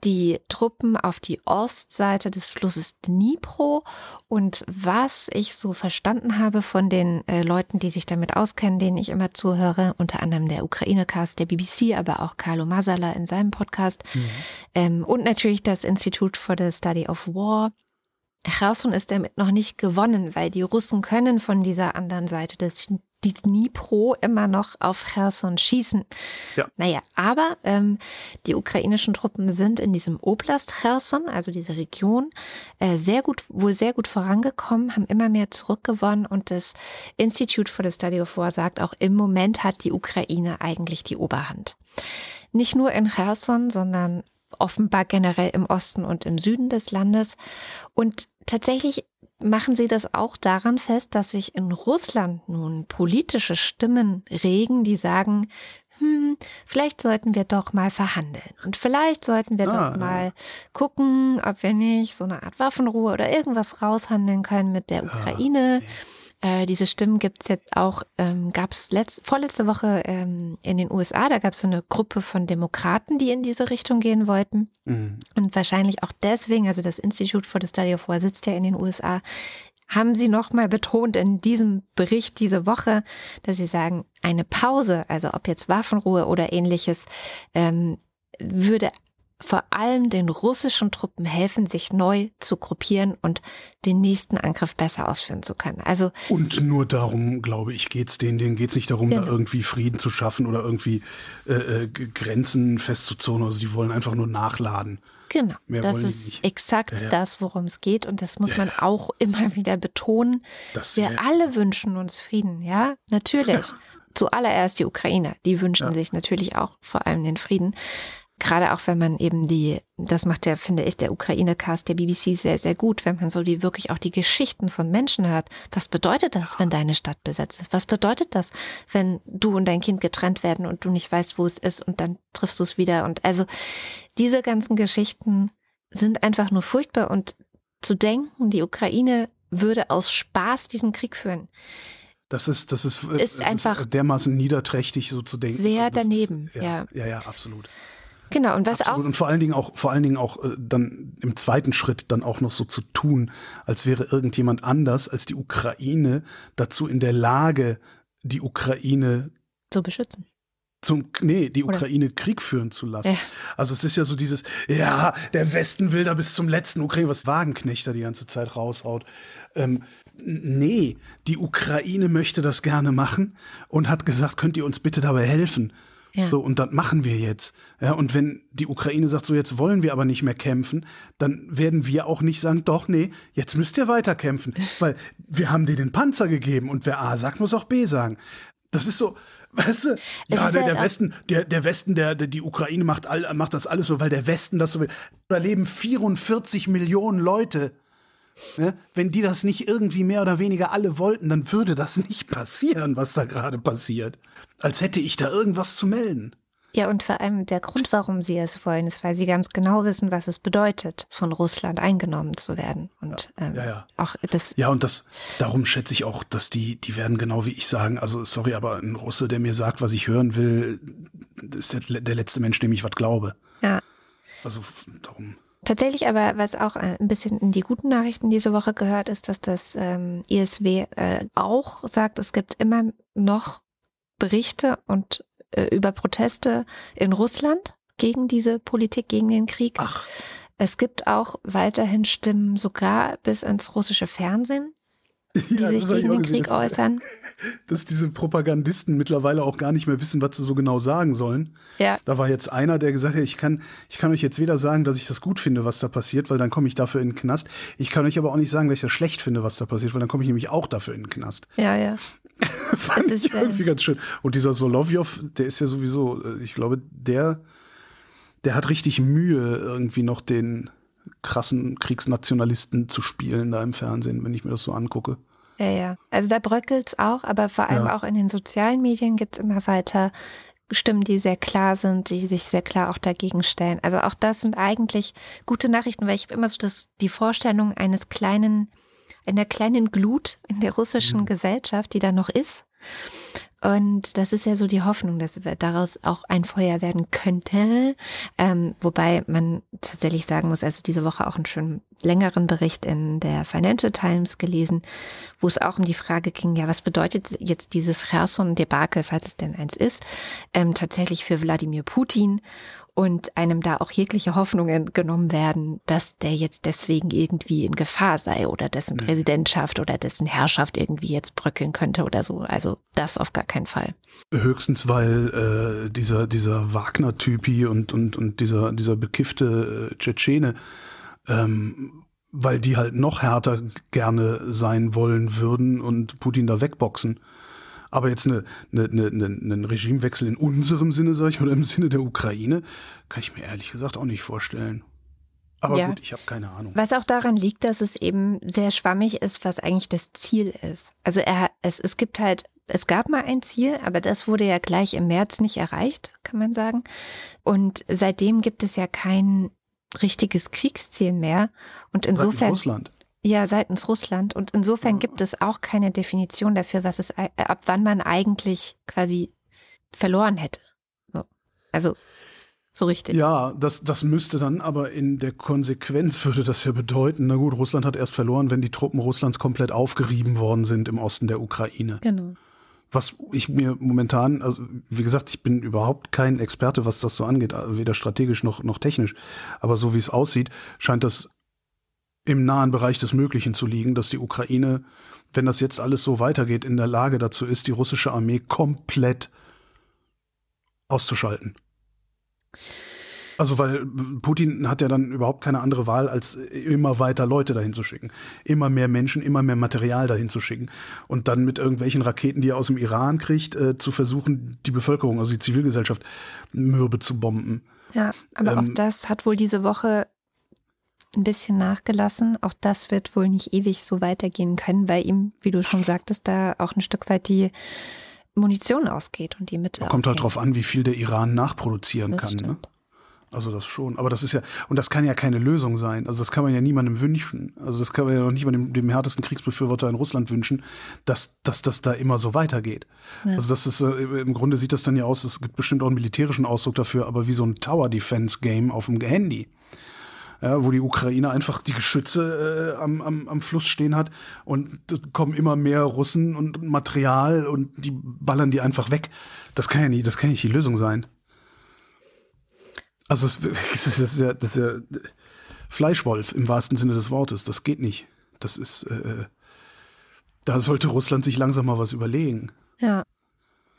die Truppen auf die Ostseite des Flusses Dnipro. Und was ich so verstanden habe von den äh, Leuten, die sich damit auskennen, denen ich immer zuhöre, unter anderem der Ukraine-Cast der BBC, aber auch Carlo Masala in seinem Podcast mhm. ähm, und natürlich das Institute for the Study of War. Cherson ist damit noch nicht gewonnen, weil die Russen können von dieser anderen Seite des die Dnipro immer noch auf Cherson schießen. Ja. Naja, aber ähm, die ukrainischen Truppen sind in diesem Oblast Cherson, also diese Region, äh, sehr gut, wohl sehr gut vorangekommen, haben immer mehr zurückgewonnen und das Institute for the Study of War sagt auch, im Moment hat die Ukraine eigentlich die Oberhand. Nicht nur in Cherson, sondern offenbar generell im Osten und im Süden des Landes. Und tatsächlich machen Sie das auch daran fest, dass sich in Russland nun politische Stimmen regen, die sagen, hm, vielleicht sollten wir doch mal verhandeln. Und vielleicht sollten wir ah, doch mal gucken, ob wir nicht so eine Art Waffenruhe oder irgendwas raushandeln können mit der Ukraine. Ja, äh, diese Stimmen gibt es jetzt auch, ähm, gab es vorletzte Woche ähm, in den USA, da gab es so eine Gruppe von Demokraten, die in diese Richtung gehen wollten. Mhm. Und wahrscheinlich auch deswegen, also das Institute for the Study of War sitzt ja in den USA, haben sie nochmal betont in diesem Bericht diese Woche, dass sie sagen, eine Pause, also ob jetzt Waffenruhe oder ähnliches, ähm, würde vor allem den russischen Truppen helfen, sich neu zu gruppieren und den nächsten Angriff besser ausführen zu können. Also und nur darum, glaube ich, geht's denen. Denen geht's nicht darum, genau. da irgendwie Frieden zu schaffen oder irgendwie äh, äh Grenzen festzuzurren. Also die wollen einfach nur nachladen. Genau, Mehr das ist exakt ja, ja. das, worum es geht. Und das muss ja, man auch immer wieder betonen. Das Wir alle wünschen uns Frieden, ja, natürlich. Zuallererst die Ukrainer, die wünschen sich natürlich auch vor allem den Frieden. Gerade auch wenn man eben die, das macht der, finde ich, der Ukraine-Cast der BBC sehr, sehr gut, wenn man so die wirklich auch die Geschichten von Menschen hört. Was bedeutet das, wenn deine Stadt besetzt ist? Was bedeutet das, wenn du und dein Kind getrennt werden und du nicht weißt, wo es ist und dann triffst du es wieder? Und also diese ganzen Geschichten sind einfach nur furchtbar und zu denken, die Ukraine würde aus Spaß diesen Krieg führen. Das ist, das ist, ist das einfach ist dermaßen niederträchtig, so zu denken. Sehr also daneben, ist, ja, ja. Ja, ja, absolut. Genau, und was Absolut. auch. Und vor allen Dingen auch, vor allen Dingen auch äh, dann im zweiten Schritt dann auch noch so zu tun, als wäre irgendjemand anders als die Ukraine dazu in der Lage, die Ukraine zu beschützen. Zum, nee, die Ukraine Oder? Krieg führen zu lassen. Ja. Also es ist ja so dieses, ja, der Westen will da bis zum letzten Ukraine, was Wagenknechter die ganze Zeit raushaut. Ähm, nee, die Ukraine möchte das gerne machen und hat gesagt, könnt ihr uns bitte dabei helfen? Ja. So, und das machen wir jetzt. Ja, und wenn die Ukraine sagt, so jetzt wollen wir aber nicht mehr kämpfen, dann werden wir auch nicht sagen, doch, nee, jetzt müsst ihr weiter kämpfen. <laughs> Weil wir haben dir den Panzer gegeben und wer A sagt, muss auch B sagen. Das ist so, <laughs> weißt du, ja, der, der halt Westen, der, der Westen, der, der, die Ukraine macht, all, macht das alles so, weil der Westen das so will. Da leben 44 Millionen Leute. Ne? Wenn die das nicht irgendwie mehr oder weniger alle wollten, dann würde das nicht passieren, was da gerade passiert. Als hätte ich da irgendwas zu melden. Ja, und vor allem der Grund, warum sie es wollen, ist, weil sie ganz genau wissen, was es bedeutet, von Russland eingenommen zu werden. Und ja, ähm, ja, ja. auch das. Ja, und das, darum schätze ich auch, dass die, die werden genau wie ich sagen. Also, sorry, aber ein Russe, der mir sagt, was ich hören will, ist der, der letzte Mensch, dem ich was glaube. Ja. Also, darum. Tatsächlich aber, was auch ein bisschen in die guten Nachrichten diese Woche gehört, ist, dass das ähm, ISW äh, auch sagt, es gibt immer noch Berichte und äh, über Proteste in Russland gegen diese Politik, gegen den Krieg. Ach. Es gibt auch weiterhin Stimmen, sogar bis ins russische Fernsehen, <laughs> die ja, sich gegen den Krieg gesehen, äußern. <laughs> dass diese Propagandisten mittlerweile auch gar nicht mehr wissen, was sie so genau sagen sollen. Ja. Da war jetzt einer, der gesagt hat, ich kann, ich kann euch jetzt weder sagen, dass ich das gut finde, was da passiert, weil dann komme ich dafür in den Knast. Ich kann euch aber auch nicht sagen, dass ich das schlecht finde, was da passiert, weil dann komme ich nämlich auch dafür in den Knast. Ja, ja. <laughs> Fand ich irgendwie ganz schön. Und dieser Solovjov, der ist ja sowieso, äh, ich glaube, der, der hat richtig Mühe, irgendwie noch den krassen Kriegsnationalisten zu spielen da im Fernsehen, wenn ich mir das so angucke. Ja, ja. Also da bröckelt es auch, aber vor allem Ja. auch in den sozialen Medien gibt es immer weiter Stimmen, die sehr klar sind, die sich sehr klar auch dagegen stellen. Also auch das sind eigentlich gute Nachrichten, weil ich habe immer so das, die Vorstellung eines kleinen, einer kleinen Glut in der russischen Mhm. Gesellschaft, die da noch ist. Und das ist ja so die Hoffnung, dass daraus auch ein Feuer werden könnte. Ähm, wobei man tatsächlich sagen muss, also diese Woche auch einen schönen längeren Bericht in der Financial Times gelesen, wo es auch um die Frage ging, ja, was bedeutet jetzt dieses Cherson-Debakel, falls es denn eins ist, ähm, tatsächlich für Wladimir Putin und einem da auch jegliche Hoffnungen genommen werden, dass der jetzt deswegen irgendwie in Gefahr sei oder dessen Präsidentschaft oder dessen Herrschaft irgendwie jetzt bröckeln könnte oder so. Also das auf gar keinen Fall. Höchstens, weil äh, dieser, dieser Wagner-Typi und, und, und dieser, dieser bekiffte äh, Tschetschene, ähm, weil die halt noch härter gerne sein wollen würden und Putin da wegboxen. Aber jetzt eine, eine, eine, eine, einen Regimewechsel in unserem Sinne, sag ich mal, oder im Sinne der Ukraine, kann ich mir ehrlich gesagt auch nicht vorstellen. Aber Ja. gut, ich habe keine Ahnung. Was auch daran liegt, dass es eben sehr schwammig ist, was eigentlich das Ziel ist. Also er, es, es gibt halt, es gab mal ein Ziel, aber das wurde ja gleich im März nicht erreicht, kann man sagen. Und seitdem gibt es ja kein richtiges Kriegsziel mehr. Und insofern, Russland. Ja, seitens Russland. Und insofern gibt es auch keine Definition dafür, was es, ab wann man eigentlich quasi verloren hätte. So. Also, so richtig. Ja, das, das müsste dann aber in der Konsequenz würde das ja bedeuten, na gut, Russland hat erst verloren, wenn die Truppen Russlands komplett aufgerieben worden sind im Osten der Ukraine. Genau. Was ich mir momentan, also wie gesagt, ich bin überhaupt kein Experte, was das so angeht, weder strategisch noch, noch technisch. Aber so wie es aussieht, scheint das im nahen Bereich des Möglichen zu liegen, dass die Ukraine, wenn das jetzt alles so weitergeht, in der Lage dazu ist, die russische Armee komplett auszuschalten. Also weil Putin hat ja dann überhaupt keine andere Wahl, als immer weiter Leute dahin zu schicken. Immer mehr Menschen, immer mehr Material dahin zu schicken. Und dann mit irgendwelchen Raketen, die er aus dem Iran kriegt, äh, zu versuchen, die Bevölkerung, also die Zivilgesellschaft, mürbe zu bomben. Ja, aber auch Ähm, das hat wohl diese Woche ein bisschen nachgelassen. Auch das wird wohl nicht ewig so weitergehen können, weil ihm, wie du schon sagtest, da auch ein Stück weit die Munition ausgeht und die Mittel Kommt halt ausgehen. drauf an, wie viel der Iran nachproduzieren Das kann. Ne? Also das schon. Aber das ist ja, und das kann ja keine Lösung sein. Also das kann man ja niemandem wünschen. Also das kann man ja noch nicht mal dem, dem härtesten Kriegsbefürworter in Russland wünschen, dass, dass das da immer so weitergeht. Ja. Also das ist, äh, im Grunde sieht das dann ja aus, es gibt bestimmt auch einen militärischen Ausdruck dafür, aber wie so ein Tower Defense Game auf dem Handy. Ja, wo die Ukraine einfach die Geschütze äh, am, am, am Fluss stehen hat und es kommen immer mehr Russen und Material und die ballern die einfach weg. Das kann ja nicht, das kann nicht die Lösung sein. Also es, <laughs> das ist ja, das ist ja Fleischwolf im wahrsten Sinne des Wortes. Das geht nicht. Das ist, äh, da sollte Russland sich langsam mal was überlegen. Ja.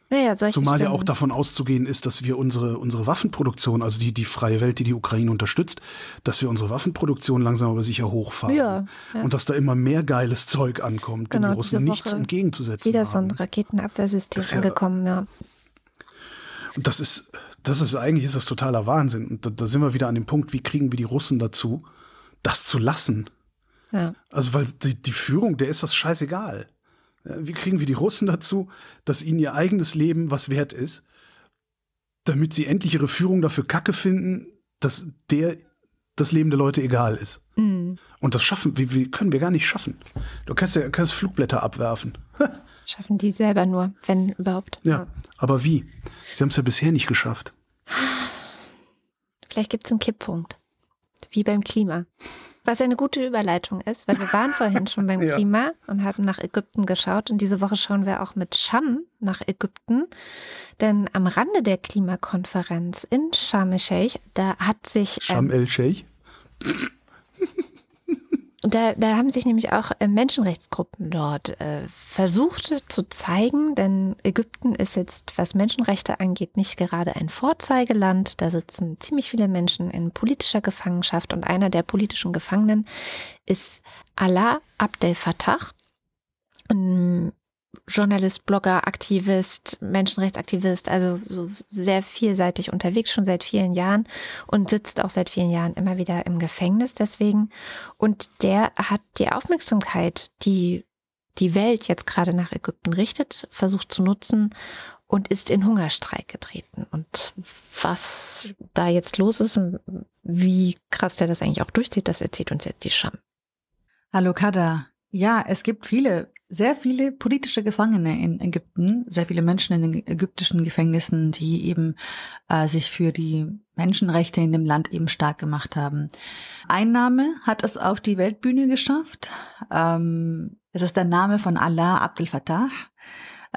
Naja, solche Zumal ja auch davon auszugehen ist, dass wir unsere, unsere Waffenproduktion, also die, die freie Welt, die die Ukraine unterstützt, dass wir unsere Waffenproduktion langsam aber sicher hochfahren. Ja, ja. Und dass da immer mehr geiles Zeug ankommt, Genau, die Russen diese nichts Woche entgegenzusetzen wieder so ein haben. Raketenabwehrsystem Das ja- angekommen, ja. Und das ist, das ist eigentlich ist das totaler Wahnsinn. Und da, da sind wir wieder an dem Punkt, wie kriegen wir die Russen dazu, das zu lassen? ja. Also, weil die, die Führung, der ist das scheißegal. Ja, Wie kriegen wir die Russen dazu, dass ihnen ihr eigenes Leben was wert ist, damit sie endlich ihre Führung dafür kacke finden, dass der das Leben der Leute egal ist. Mhm. Und das schaffen, wie, wie können wir gar nicht schaffen. Du kannst ja kannst Flugblätter abwerfen. Schaffen die selber nur, wenn überhaupt. Ja, aber wie? Sie haben es ja bisher nicht geschafft. Vielleicht gibt es einen Kipppunkt. Wie beim Klima. Was eine gute Überleitung ist, weil wir waren vorhin schon beim <laughs> Ja. Klima und haben nach Ägypten geschaut. Und diese Woche schauen wir auch mit Scham nach Ägypten. Denn am Rande der Klimakonferenz in Sharm el-Sheikh, da hat sich Sham ähm, <laughs> el-Sheikh? Da, da haben sich nämlich auch äh, Menschenrechtsgruppen dort äh, versucht zu zeigen, denn Ägypten ist jetzt, was Menschenrechte angeht, nicht gerade ein Vorzeigeland. Da sitzen ziemlich viele Menschen in politischer Gefangenschaft und einer der politischen Gefangenen ist Allah Abdel Fattah, ein Journalist, Blogger, Aktivist, Menschenrechtsaktivist, also so sehr vielseitig unterwegs, schon seit vielen Jahren und sitzt auch seit vielen Jahren immer wieder im Gefängnis deswegen. Und der hat die Aufmerksamkeit, die die Welt jetzt gerade nach Ägypten richtet, versucht zu nutzen und ist in Hungerstreik getreten. Und was da jetzt los ist und wie krass der das eigentlich auch durchzieht, das erzählt uns jetzt die Scham. Hallo Kada. Ja, es gibt viele, sehr viele politische Gefangene in Ägypten, sehr viele Menschen in den ägyptischen Gefängnissen, die eben äh, sich für die Menschenrechte in dem Land eben stark gemacht haben. Einnahme hat es auf die Weltbühne geschafft. Ähm, es ist der Name von Allah Abdel Fattah.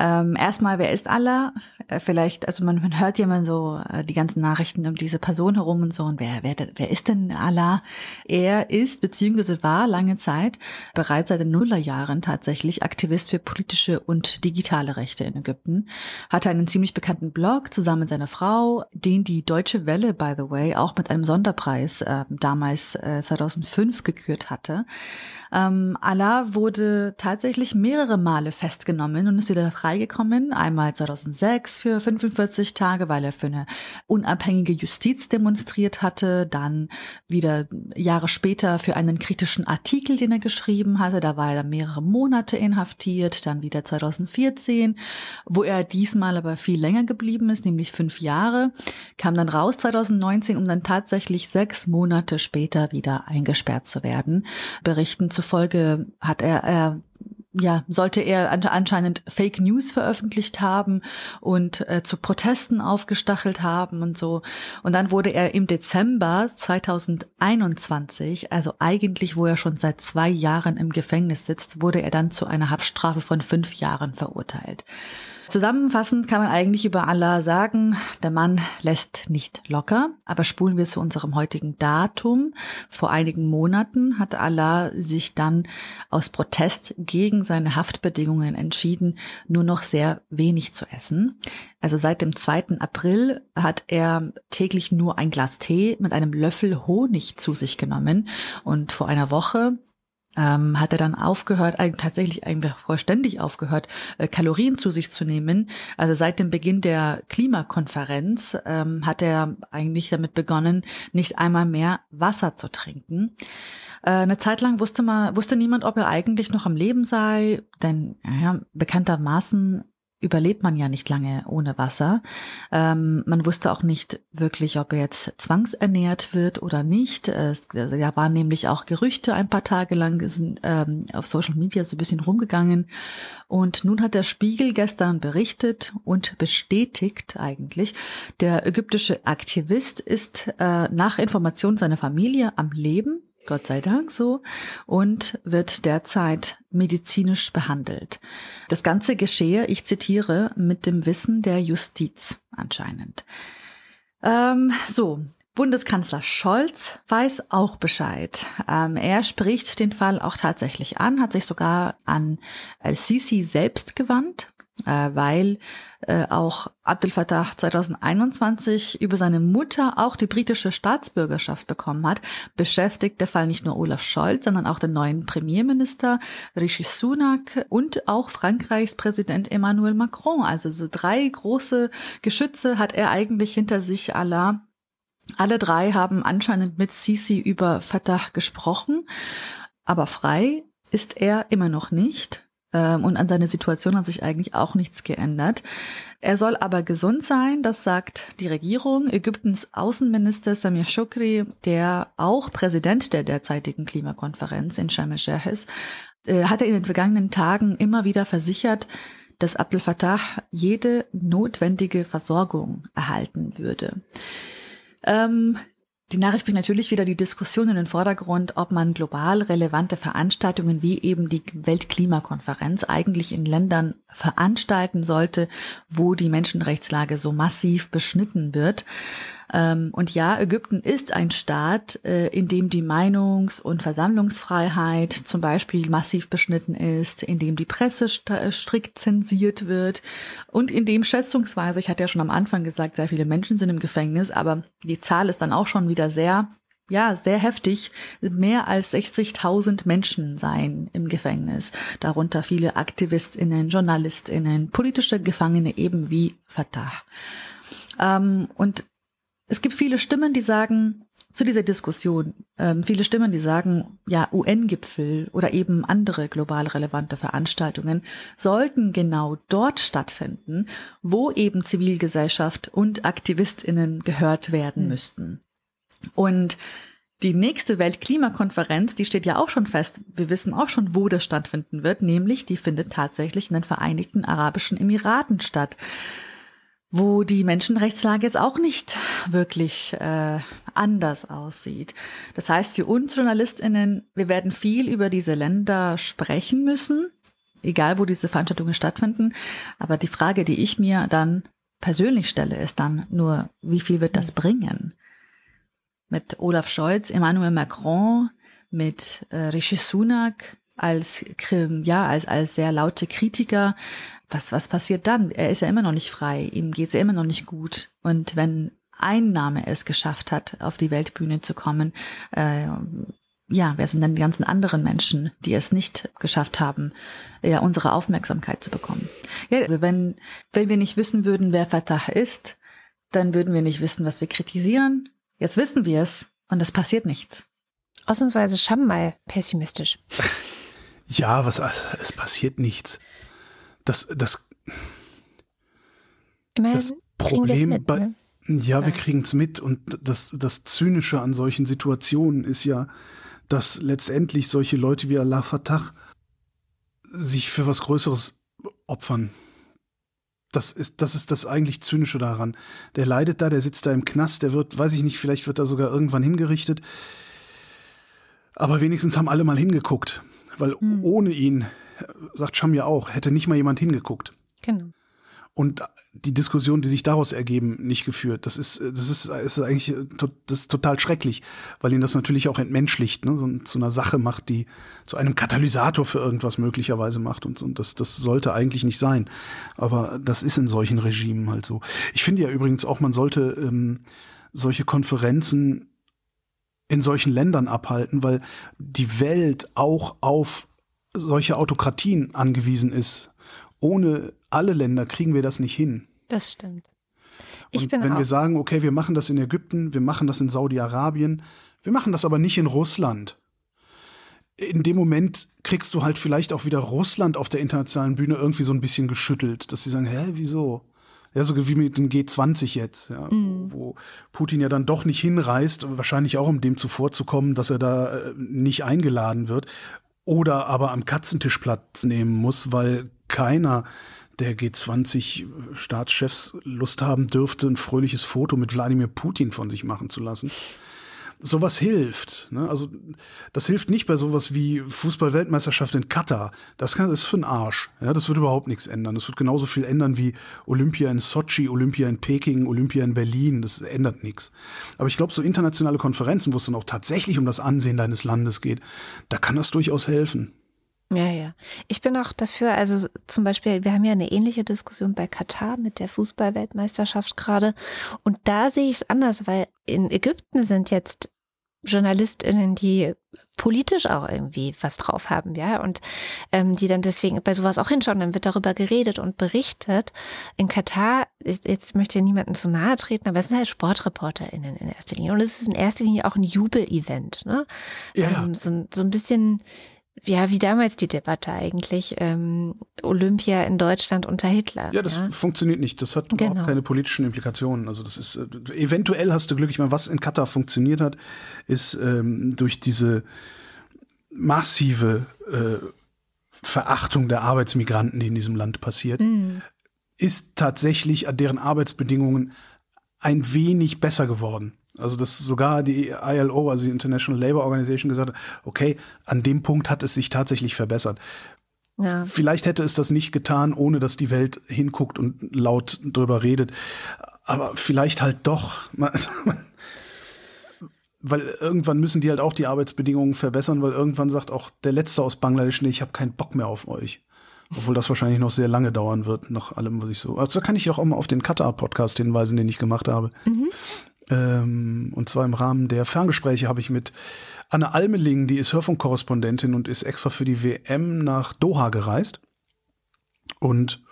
Ähm, erstmal, wer ist Allah? Äh, vielleicht, also man, man hört ja so äh, die ganzen Nachrichten um diese Person herum und so. Und wer, wer, wer ist denn Allah? Er ist beziehungsweise war lange Zeit bereits seit den Nullerjahren tatsächlich Aktivist für politische und digitale Rechte in Ägypten. Hatte einen ziemlich bekannten Blog zusammen mit seiner Frau, den die Deutsche Welle, by the way, auch mit einem Sonderpreis äh, damals äh, 2005 gekürt hatte. Ähm, Allah wurde tatsächlich mehrere Male festgenommen und ist wieder freigekommen. Einmal 2006 für 45 Tage, weil er für eine unabhängige Justiz demonstriert hatte. Dann wieder Jahre später für einen kritischen Artikel, den er geschrieben hatte. Da war er mehrere Monate inhaftiert. Dann wieder 2014, wo er diesmal aber viel länger geblieben ist, nämlich fünf Jahre. Kam dann raus 2019, um dann tatsächlich sechs Monate später wieder eingesperrt zu werden. Berichten zufolge hat er, er ja, sollte er anscheinend Fake News veröffentlicht haben und äh, zu Protesten aufgestachelt haben und so. Und dann wurde er im Dezember 2021, also eigentlich, wo er schon seit zwei Jahren im Gefängnis sitzt, wurde er dann zu einer Haftstrafe von fünf Jahren verurteilt. Zusammenfassend kann man eigentlich über Allah sagen, der Mann lässt nicht locker, aber spulen wir zu unserem heutigen Datum. Vor einigen Monaten hat Allah sich dann aus Protest gegen seine Haftbedingungen entschieden, nur noch sehr wenig zu essen. Also seit dem 2. April hat er täglich nur ein Glas Tee mit einem Löffel Honig zu sich genommen und vor einer Woche ähm, hat er dann aufgehört, eigentlich tatsächlich einfach vollständig aufgehört, äh, Kalorien zu sich zu nehmen. Also seit dem Beginn der Klimakonferenz ähm, hat er eigentlich damit begonnen, nicht einmal mehr Wasser zu trinken. Äh, eine Zeit lang wusste man, wusste niemand, ob er eigentlich noch am Leben sei, denn ja, bekanntermaßen überlebt man ja nicht lange ohne Wasser. Ähm, man wusste auch nicht wirklich, ob er jetzt zwangsernährt wird oder nicht. Es ja, waren nämlich auch Gerüchte ein paar Tage lang sind, ähm, auf Social Media so ein bisschen rumgegangen. Und nun hat der Spiegel gestern berichtet und bestätigt eigentlich, der ägyptische Aktivist ist äh, nach Information seiner Familie am Leben Gott sei Dank so, und wird derzeit medizinisch behandelt. Das Ganze geschehe, ich zitiere, mit dem Wissen der Justiz anscheinend. Ähm, so, Bundeskanzler Scholz weiß auch Bescheid. Ähm, er spricht den Fall auch tatsächlich an, hat sich sogar an El-Sisi selbst gewandt weil äh, auch Abdel Fattah 2021 über seine Mutter auch die britische Staatsbürgerschaft bekommen hat, beschäftigt der Fall nicht nur Olaf Scholz, sondern auch den neuen Premierminister Rishi Sunak und auch Frankreichs Präsident Emmanuel Macron. Also so drei große Geschütze hat er eigentlich hinter sich aller alle drei haben anscheinend mit Sisi über Fatah gesprochen, aber frei ist er immer noch nicht. Ähm, und an seiner Situation hat sich eigentlich auch nichts geändert. Er soll aber gesund sein, das sagt die Regierung. Ägyptens Außenminister Samir Shukri, der auch Präsident der derzeitigen Klimakonferenz in Sharm el-Sheikh ist, äh, hatte in den vergangenen Tagen immer wieder versichert, dass Abdel Fattah jede notwendige Versorgung erhalten würde. Ähm, die Nachricht bringt natürlich wieder die Diskussion in den Vordergrund, ob man global relevante Veranstaltungen wie eben die Weltklimakonferenz eigentlich in Ländern veranstalten sollte, wo die Menschenrechtslage so massiv beschnitten wird. Ähm, und ja, Ägypten ist ein Staat, äh, in dem die Meinungs- und Versammlungsfreiheit zum Beispiel massiv beschnitten ist, in dem die Presse strikt zensiert wird und in dem schätzungsweise, ich hatte ja schon am Anfang gesagt, sehr viele Menschen sind im Gefängnis, aber die Zahl ist dann auch schon wieder sehr ja, sehr heftig, mehr als 60.000 Menschen seien im Gefängnis, darunter viele Aktivistinnen, Journalistinnen, politische Gefangene eben wie Fatah. Ähm, und es gibt viele Stimmen, die sagen, zu dieser Diskussion. Ähm, viele Stimmen, die sagen, ja, UN-Gipfel oder eben andere global relevante Veranstaltungen sollten genau dort stattfinden, wo eben Zivilgesellschaft und AktivistInnen gehört werden mhm. müssten. Und die nächste Weltklimakonferenz, die steht ja auch schon fest. Wir wissen auch schon, wo das stattfinden wird, nämlich die findet tatsächlich in den Vereinigten Arabischen Emiraten statt wo die Menschenrechtslage jetzt auch nicht wirklich äh, anders aussieht. Das heißt, für uns Journalistinnen, wir werden viel über diese Länder sprechen müssen, egal wo diese Veranstaltungen stattfinden. Aber die Frage, die ich mir dann persönlich stelle, ist dann nur, wie viel wird das bringen? Mit Olaf Scholz, Emmanuel Macron, mit äh, Rishi Sunak als ja als als sehr laute Kritiker was, was passiert dann? Er ist ja immer noch nicht frei, ihm geht's ja immer noch nicht gut. Und wenn ein Name es geschafft hat, auf die Weltbühne zu kommen, äh, ja, wer sind denn die ganzen anderen Menschen, die es nicht geschafft haben, ja, unsere Aufmerksamkeit zu bekommen? Ja, also wenn, wenn wir nicht wissen würden, wer Fatah ist, dann würden wir nicht wissen, was wir kritisieren. Jetzt wissen wir es und es passiert nichts. Ausnahmsweise schon mal pessimistisch. <laughs> Ja, was, es passiert nichts das, das, Immerhin das Problem mit, bei, ne? ja, wir kriegen es mit und das, das Zynische an solchen Situationen ist ja, dass letztendlich solche Leute wie Allah Fatah sich für was Größeres opfern. Das ist, das ist das eigentlich Zynische daran. Der leidet da, der sitzt da im Knast, der wird, weiß ich nicht, vielleicht wird er sogar irgendwann hingerichtet. Aber wenigstens haben alle mal hingeguckt. Weil hm. ohne ihn sagt Scham ja auch, hätte nicht mal jemand hingeguckt. Genau. Und die Diskussion, die sich daraus ergeben, nicht geführt. Das ist, das ist, ist eigentlich das ist total schrecklich, weil ihn das natürlich auch entmenschlicht, ne? so, zu einer Sache macht, die zu einem Katalysator für irgendwas möglicherweise macht. Und, und das, das sollte eigentlich nicht sein. Aber das ist in solchen Regimen halt so. Ich finde ja übrigens auch, man sollte ähm, solche Konferenzen in solchen Ländern abhalten, weil die Welt auch auf solche Autokratien angewiesen ist. Ohne alle Länder kriegen wir das nicht hin. Das stimmt. Ich und wenn wir sagen, okay, wir machen das in Ägypten, wir machen das in Saudi-Arabien, wir machen das aber nicht in Russland. In dem Moment kriegst du halt vielleicht auch wieder Russland auf der internationalen Bühne irgendwie so ein bisschen geschüttelt, dass sie sagen, hä, wieso? Ja, so wie mit dem G20 jetzt, ja, mm. wo Putin ja dann doch nicht hinreist, wahrscheinlich auch um dem zuvorzukommen, dass er da äh, nicht eingeladen wird oder aber am Katzentisch Platz nehmen muss, weil keiner der G20-Staatschefs Lust haben dürfte, ein fröhliches Foto mit Wladimir Putin von sich machen zu lassen sowas hilft. Ne? Also das hilft nicht bei sowas wie Fußball-Weltmeisterschaft in Katar. Das kann ist für ein Arsch. Ja, das wird überhaupt nichts ändern. Das wird genauso viel ändern wie Olympia in Sochi, Olympia in Peking, Olympia in Berlin. Das ändert nichts. Aber ich glaube, so internationale Konferenzen, wo es dann auch tatsächlich um das Ansehen deines Landes geht, da kann das durchaus helfen. Ja, ja. Ich bin auch dafür, also zum Beispiel, wir haben ja eine ähnliche Diskussion bei Katar mit der Fußballweltmeisterschaft gerade. Und da sehe ich es anders, weil in Ägypten sind jetzt JournalistInnen, die politisch auch irgendwie was drauf haben, ja, und ähm, die dann deswegen bei sowas auch hinschauen, dann wird darüber geredet und berichtet. In Katar, jetzt möchte ich niemandem zu nahe treten, aber es sind halt SportreporterInnen in erster Linie. Und es ist in erster Linie auch ein Jubelevent, ne? Ja. Ähm, so, so ein bisschen ja, wie damals die Debatte eigentlich, ähm, Olympia in Deutschland unter Hitler. Ja, das ja? funktioniert nicht. Das hat genau. überhaupt keine politischen Implikationen. Also das ist, äh, eventuell hast du Glück. Ich meine, was in Katar funktioniert hat, ist ähm, durch diese massive äh, Verachtung der Arbeitsmigranten, die in diesem Land passiert, mhm. ist tatsächlich an deren Arbeitsbedingungen ein wenig besser geworden. Also dass sogar die ILO, also die International Labour Organization, gesagt hat, okay, an dem Punkt hat es sich tatsächlich verbessert. Ja. Vielleicht hätte es das nicht getan, ohne dass die Welt hinguckt und laut drüber redet. Aber vielleicht halt doch. <laughs> weil irgendwann müssen die halt auch die Arbeitsbedingungen verbessern, weil irgendwann sagt auch der Letzte aus Bangladesch, nee, ich habe keinen Bock mehr auf euch. Obwohl das wahrscheinlich noch sehr lange dauern wird, nach allem, was ich so. Also da kann ich doch auch mal auf den Qatar-Podcast hinweisen, den ich gemacht habe. Mhm. Ähm, und zwar im Rahmen der Ferngespräche habe ich mit Anne Almeling, die ist Hörfunkkorrespondentin und ist extra für die WM nach Doha gereist und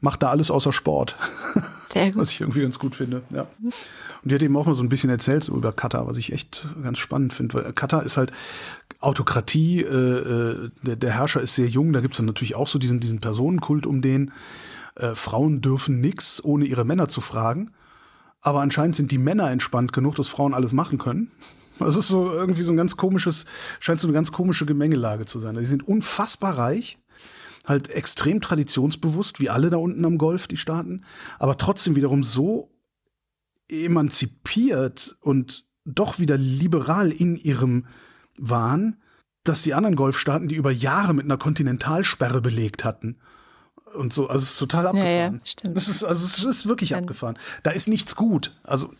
macht da alles außer Sport. <laughs> Sehr gut. Was ich irgendwie ganz gut finde, ja. Und die hat eben auch mal so ein bisschen erzählt so über Katar, was ich echt ganz spannend finde, weil Katar ist halt Autokratie, äh, äh, der, der Herrscher ist sehr jung, da gibt's dann natürlich auch so diesen, diesen Personenkult um den. Äh, Frauen dürfen nix, ohne ihre Männer zu fragen. Aber anscheinend sind die Männer entspannt genug, dass Frauen alles machen können. Das ist so irgendwie so ein ganz komisches, scheint so eine ganz komische Gemengelage zu sein. Die sind unfassbar reich, halt extrem traditionsbewusst, wie alle da unten am Golf, die Staaten, aber trotzdem wiederum so emanzipiert und doch wieder liberal in ihrem Wahn, dass die anderen Golfstaaten die über Jahre mit einer Kontinentalsperre belegt hatten. Und so, also es ist total abgefahren. Ja, ja, stimmt. Das ist, also es ist wirklich Dann- abgefahren. Da ist nichts gut. Also,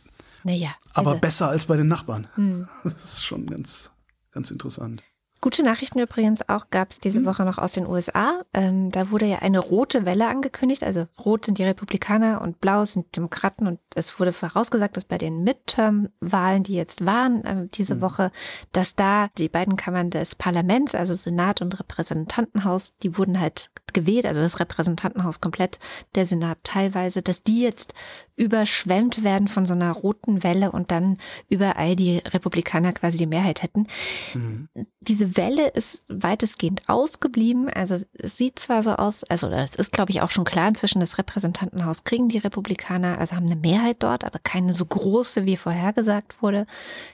Naja. aber also, besser als bei den Nachbarn. hm. <laughs> Das ist schon ganz, ganz interessant. Gute Nachrichten übrigens auch gab es diese Woche noch aus den USA. Ähm, da wurde ja eine rote Welle angekündigt. Also rot sind die Republikaner und blau sind Demokraten. Und es wurde vorausgesagt, dass bei den Midterm-Wahlen, die jetzt waren ähm, diese Woche, dass da die beiden Kammern des Parlaments, also Senat und Repräsentantenhaus, die wurden halt gewählt, also das Repräsentantenhaus komplett, der Senat teilweise, dass die jetzt überschwemmt werden von so einer roten Welle und dann überall die Republikaner quasi die Mehrheit hätten Mhm. diese Welle ist weitestgehend ausgeblieben. Also es sieht zwar so aus, also es ist, glaube ich, auch schon klar inzwischen, das Repräsentantenhaus kriegen die Republikaner, also haben eine Mehrheit dort, aber keine so große, wie vorhergesagt wurde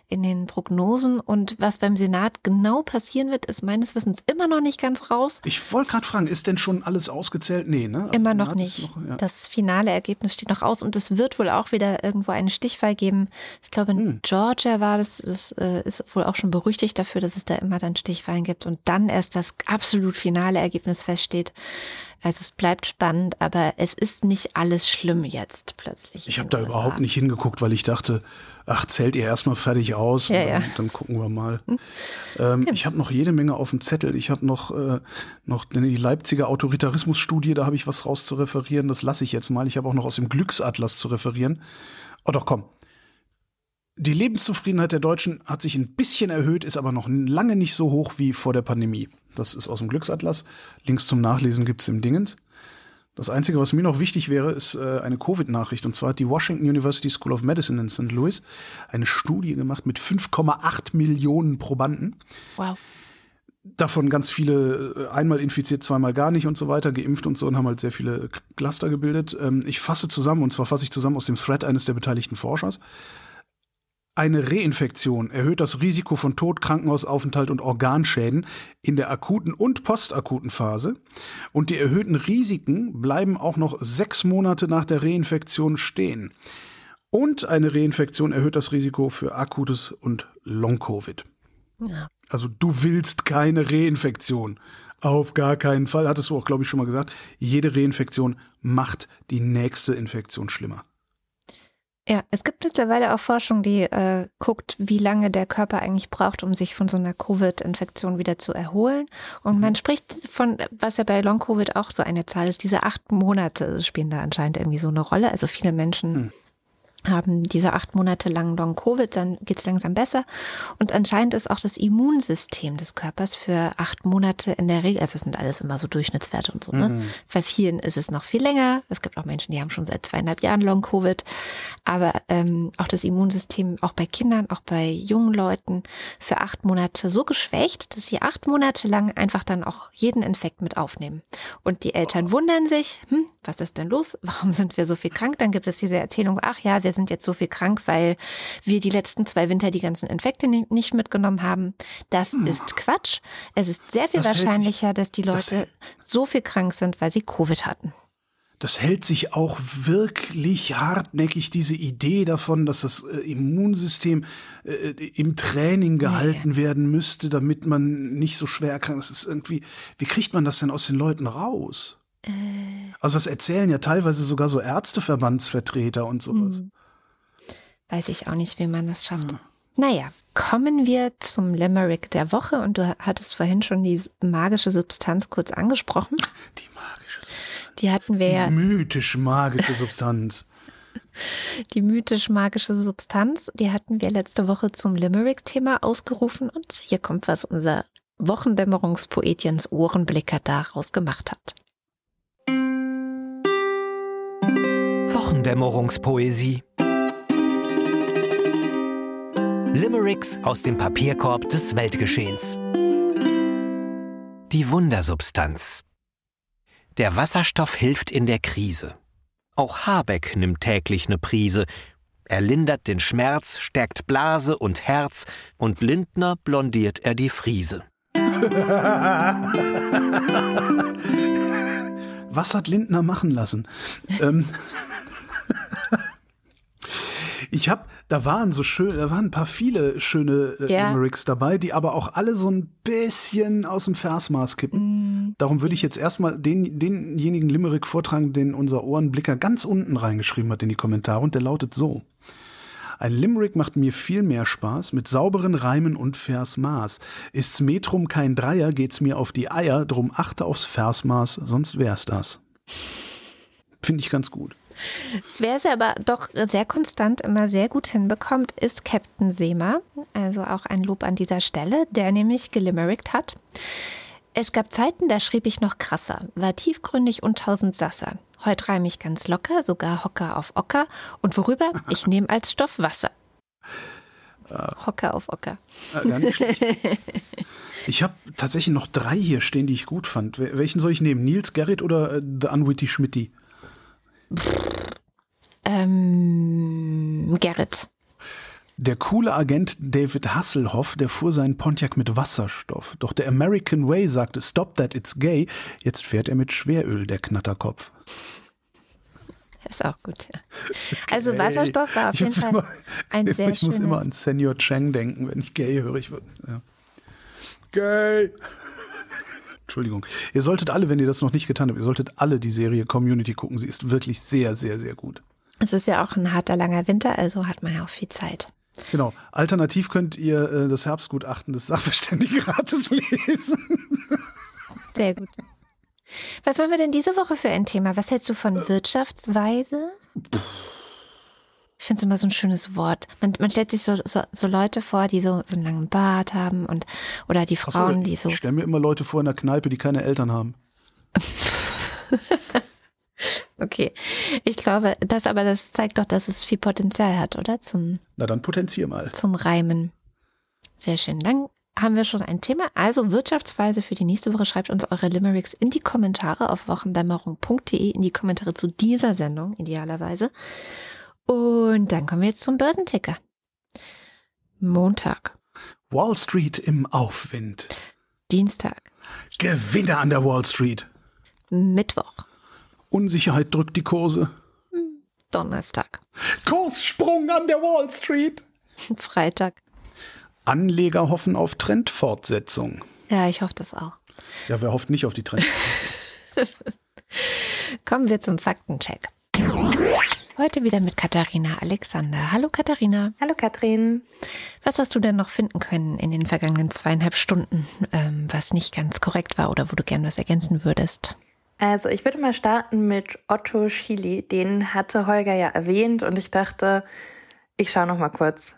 in den Prognosen. Und was beim Senat genau passieren wird, ist meines Wissens immer noch nicht ganz raus. Ich wollte gerade fragen, ist denn schon alles ausgezählt? Nee, ne? Also Immer noch nicht. noch- ja. Das finale Ergebnis steht noch aus und es wird wohl auch wieder irgendwo einen Stichfall geben. Ich glaube, in Hm. Georgia war das, das äh, ist wohl auch schon berüchtigt dafür, dass es da immer dann Stichfallen gibt und dann erst das absolut finale Ergebnis feststeht. Also es bleibt spannend, aber es ist nicht alles schlimm jetzt plötzlich. Ich habe da überhaupt nicht hingeguckt, weil ich dachte, ach, zählt ihr erstmal fertig aus Ja, und dann, ja. dann gucken wir mal. Ähm, ich habe noch jede Menge auf dem Zettel. Ich habe noch, äh, noch die Leipziger Autoritarismusstudie, da habe ich was raus zu referieren. Das lasse ich jetzt mal. Ich habe auch noch aus dem Glücksatlas zu referieren. Oh doch, komm. Die Lebenszufriedenheit der Deutschen hat sich ein bisschen erhöht, ist aber noch lange nicht so hoch wie vor der Pandemie. Das ist aus dem Glücksatlas. Links zum Nachlesen gibt's im Dingens. Das Einzige, was mir noch wichtig wäre, ist äh, eine Covid-Nachricht. Und zwar hat die Washington University School of Medicine in St. Louis eine Studie gemacht mit 5,8 Millionen Probanden. Wow. Davon ganz viele äh, einmal infiziert, zweimal gar nicht und so weiter, geimpft und so und haben halt sehr viele Cluster gebildet. Ähm, ich fasse zusammen, und zwar fasse ich zusammen aus dem Thread eines der beteiligten Forschers. Eine Reinfektion erhöht das Risiko von Tod, Krankenhausaufenthalt und Organschäden in der akuten und postakuten Phase. Und die erhöhten Risiken bleiben auch noch sechs Monate nach der Reinfektion stehen. Und eine Reinfektion erhöht das Risiko für akutes und Long-Covid. Ja. Also du willst keine Reinfektion. Auf gar keinen Fall. Hattest du auch, glaube ich, schon mal gesagt. Jede Reinfektion macht die nächste Infektion schlimmer. Ja, es gibt mittlerweile auch Forschung, die äh, guckt, wie lange der Körper eigentlich braucht, um sich von so einer Covid-Infektion wieder zu erholen. Und man spricht von, was ja bei Long-Covid auch so eine Zahl ist, diese acht Monate spielen da anscheinend irgendwie so eine Rolle. Also viele Menschen Hm. Haben diese acht Monate lang Long-Covid, dann geht's langsam besser. Und anscheinend ist auch das Immunsystem des Körpers für acht Monate in der Regel, also das sind alles immer so Durchschnittswerte und so, ne? Bei vielen ist es noch viel länger. Es gibt auch Menschen, die haben schon seit zweieinhalb Jahren Long-Covid. Aber ähm, auch das Immunsystem, auch bei Kindern, auch bei jungen Leuten, für acht Monate so geschwächt, dass sie acht Monate lang einfach dann auch jeden Infekt mit aufnehmen. Und die Eltern wundern sich, hm, was ist denn los? Warum sind wir so viel krank? Dann gibt es diese Erzählung, ach ja, wir sind jetzt so viel krank, weil wir die letzten zwei Winter die ganzen Infekte ni- nicht mitgenommen haben. Das ist Quatsch. Es ist sehr viel Das hält sich- wahrscheinlicher, dass die das Leute so viel krank sind, weil sie Covid hatten. Das hält sich auch wirklich hartnäckig, diese Idee davon, dass das äh, Immunsystem äh, im Training gehalten werden müsste, damit man nicht so schwer erkrankt. Das ist irgendwie, wie kriegt man das denn aus den Leuten raus? Also das erzählen ja teilweise sogar so Ärzteverbandsvertreter und sowas. Weiß ich auch nicht, wie man das schafft. Naja, kommen wir zum Limerick der Woche. Und du hattest vorhin schon die magische Substanz kurz angesprochen. Die magische Substanz. Die hatten wir ja, <laughs> Die mythisch magische Substanz. die mythisch-magische Substanz, die hatten wir letzte Woche zum Limerick-Thema ausgerufen. Und hier kommt, was unser Wochendämmerungspoet Ohrenblicker daraus gemacht hat. Wochendämmerungspoesie. Limericks aus dem Papierkorb des Weltgeschehens. Die Wundersubstanz. Der Wasserstoff hilft in der Krise. Auch Habeck nimmt täglich eine Prise. Er lindert den Schmerz, stärkt Blase und Herz und Lindner blondiert er die Friese. <laughs> Was hat Lindner machen lassen? ähm, <laughs> ich habe, da waren so schön, da waren ein paar viele schöne äh, Ja. Limericks dabei, die aber auch alle so ein bisschen aus dem Versmaß kippen. Darum würde ich jetzt erstmal den, denjenigen Limerick vortragen, den unser Ohrenblicker ganz unten reingeschrieben hat in die Kommentare und der lautet so. Ein Limerick macht mir viel mehr Spaß mit sauberen Reimen und Versmaß. Ist's Metrum kein Dreier, geht's mir auf die Eier, drum achte aufs Versmaß, sonst wär's das. Finde ich ganz gut. Wer es aber doch sehr konstant immer sehr gut hinbekommt, ist Captain Seema. Also auch ein Lob an dieser Stelle, der nämlich gelimerickt hat. Es gab Zeiten, da schrieb ich noch krasser, war tiefgründig und tausend Sasser. Heute reime ich ganz locker, sogar Hocker auf Ocker. Und worüber? Ich nehme als Stoff Wasser. Hocker auf Ocker. Äh, schlecht. Ich habe tatsächlich noch drei hier stehen, die ich gut fand. Wel- Welchen soll ich nehmen? Nils Gerrit oder äh, The Unwitty Schmitty? Ähm, Gerrit. Der coole Agent David Hasselhoff, der fuhr seinen Pontiac mit Wasserstoff. Doch der American Way sagte, stop that, it's gay. Jetzt fährt er mit Schweröl, der Knatterkopf. Ist auch gut, ja. Also Wasserstoff war auf Ich jeden Fall immer- ein <laughs> sehr Ich muss immer an Senior Chang denken, wenn ich gay höre. Ich, ja. Gay! Entschuldigung. Ihr solltet alle, wenn ihr das noch nicht getan habt, ihr solltet alle die Serie Community gucken. Sie ist wirklich sehr, sehr, sehr gut. Es ist ja auch ein harter, langer Winter, also hat man ja auch viel Zeit. Genau. Alternativ könnt ihr äh, das Herbstgutachten des Sachverständigenrates <laughs> lesen. Sehr gut. Was machen wir denn diese Woche für ein Thema? Was hältst du von Wirtschaftsweise? Ich finde es immer so ein schönes Wort. Man, man stellt sich so, so, so Leute vor, die so, so einen langen Bart haben und oder die Ach so, Frauen, die ich so. stelle mir immer Leute vor in der Kneipe, die keine Eltern haben. <laughs> Okay. Ich glaube, das aber das zeigt doch, dass es viel Potenzial hat, oder? Zum, Na dann potenzier mal. zum Reimen. Sehr schön. Dann haben wir schon ein Thema. Also Wirtschaftsweise für die nächste Woche. Schreibt uns eure Limericks in die Kommentare auf wochendämmerung.de, in die Kommentare zu dieser Sendung, idealerweise. Und dann kommen wir jetzt zum Börsenticker. Montag, Wall Street im Aufwind. Dienstag, Gewinner an der Wall Street. Mittwoch, Unsicherheit drückt die Kurse. Donnerstag, Kurssprung an der Wall Street. <laughs> Freitag. Anleger hoffen auf Trendfortsetzung. Ja, ich hoffe das auch. Ja, wer hofft nicht auf die Trend? <laughs> Kommen wir zum Faktencheck. Heute wieder mit Katharina Alexander. Hallo Katharina. Hallo Katrin. Was hast du denn noch finden können in den vergangenen zweieinhalb Stunden, ähm, was nicht ganz korrekt war oder wo du gern was ergänzen würdest? Also ich würde mal starten mit Otto Schily. Den hatte Holger ja erwähnt und ich dachte, ich schaue noch mal kurz,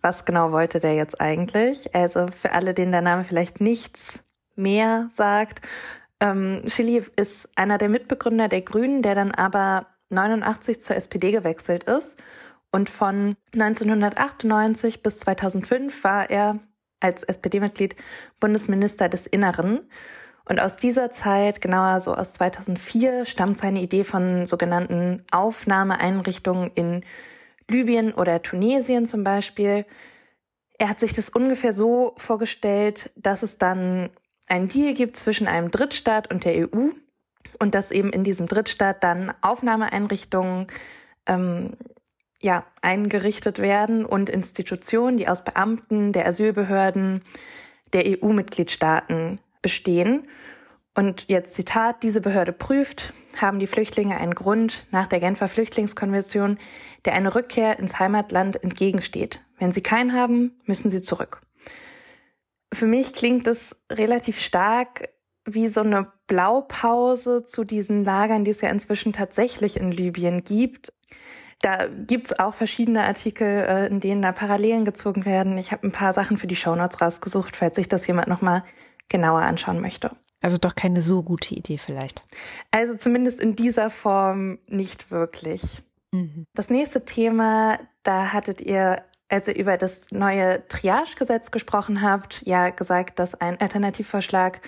was genau wollte der jetzt eigentlich? Also für alle, denen der Name vielleicht nichts mehr sagt. Ähm, Schily ist einer der Mitbegründer der Grünen, der dann aber 89 zur SPD gewechselt ist. Und von 1998 bis 2005 war er als SPD-Mitglied Bundesminister des Inneren. Und aus dieser Zeit, genauer so aus 2004, stammt seine Idee von sogenannten Aufnahmeeinrichtungen in Libyen oder Tunesien zum Beispiel. Er hat sich das ungefähr so vorgestellt, dass es dann einen Deal gibt zwischen einem Drittstaat und der EU und dass eben in diesem Drittstaat dann Aufnahmeeinrichtungen ähm, ja, eingerichtet werden und Institutionen, die aus Beamten der Asylbehörden der EU-Mitgliedstaaten bestehen. Und jetzt Zitat, diese Behörde prüft, haben die Flüchtlinge einen Grund nach der Genfer Flüchtlingskonvention, der eine Rückkehr ins Heimatland entgegensteht. Wenn sie keinen haben, müssen sie zurück. Für mich klingt es relativ stark wie so eine Blaupause zu diesen Lagern, die es ja inzwischen tatsächlich in Libyen gibt. Da gibt's auch verschiedene Artikel, äh, in denen da Parallelen gezogen werden. Ich habe ein paar Sachen für die Shownotes rausgesucht, falls sich das jemand nochmal genauer anschauen möchte. Also doch keine so gute Idee vielleicht. Also zumindest in dieser Form nicht wirklich. Mhm. Das nächste Thema, da hattet ihr, als ihr über das neue Triage-Gesetz gesprochen habt, ja gesagt, dass ein Alternativvorschlag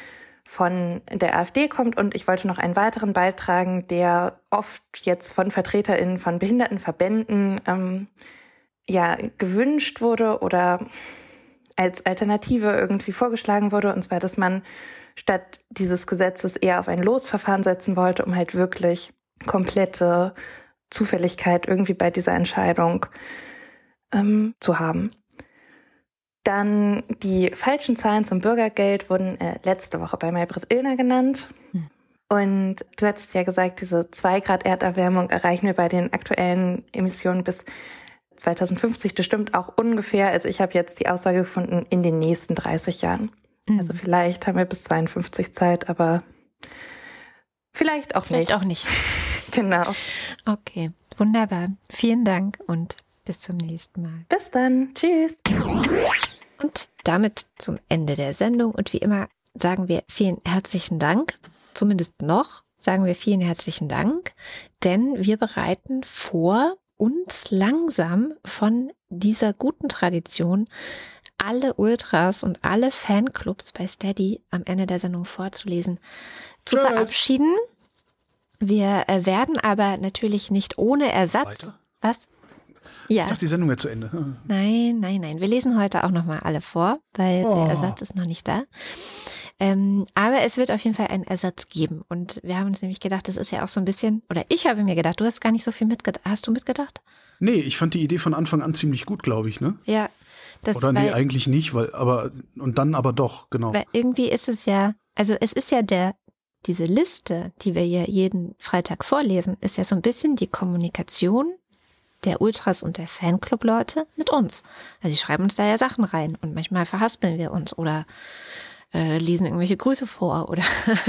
von der AfD kommt und ich wollte noch einen weiteren beitragen, der oft jetzt von VertreterInnen von Behindertenverbänden ähm, ja gewünscht wurde oder als Alternative irgendwie vorgeschlagen wurde, und zwar, dass man statt dieses Gesetzes eher auf ein Losverfahren setzen wollte, um halt wirklich komplette Zufälligkeit irgendwie bei dieser Entscheidung ähm, zu haben. Dann die falschen Zahlen zum Bürgergeld wurden äh, letzte Woche bei Maybrit Illner genannt. Hm. Und du hast ja gesagt, diese zwei Grad Erderwärmung erreichen wir bei den aktuellen Emissionen bis 2050. Das stimmt auch ungefähr. Also ich habe jetzt die Aussage gefunden, in den nächsten 30 Jahren. Mhm. Also vielleicht haben wir bis 52 Zeit, aber vielleicht auch Vielleicht nicht. auch nicht. <laughs> Genau. Okay, wunderbar. Vielen Dank und bis zum nächsten Mal. Bis dann. Tschüss. Und damit zum Ende der Sendung. Und wie immer sagen wir vielen herzlichen Dank. Zumindest noch sagen wir vielen herzlichen Dank, denn wir bereiten vor, uns langsam von dieser guten Tradition alle Ultras und alle Fanclubs bei Steady am Ende der Sendung vorzulesen, zu Tschüss. verabschieden. Wir äh, werden aber natürlich nicht ohne Ersatz. Weiter? Was? Ja. Ich dachte, die Sendung wäre zu Ende. Nein, nein, nein. Wir lesen heute auch nochmal alle vor, weil Oh. der Ersatz ist noch nicht da. Ähm, aber es wird auf jeden Fall einen Ersatz geben. Und wir haben uns nämlich gedacht, das ist ja auch so ein bisschen, oder ich habe mir gedacht, du hast gar nicht so viel mitgedacht. Hast du mitgedacht? Nee, ich fand die Idee von Anfang an ziemlich gut, glaube ich, ne? Ja. Das, Oder nee, weil, eigentlich nicht, weil, aber, und dann aber doch, genau. weil irgendwie ist es ja, also es ist ja der, diese Liste, die wir ja jeden Freitag vorlesen, ist ja so ein bisschen die Kommunikation der Ultras und der Fanclub-Leute mit uns. Also die schreiben uns da ja Sachen rein und manchmal verhaspeln wir uns oder äh, lesen irgendwelche Grüße vor oder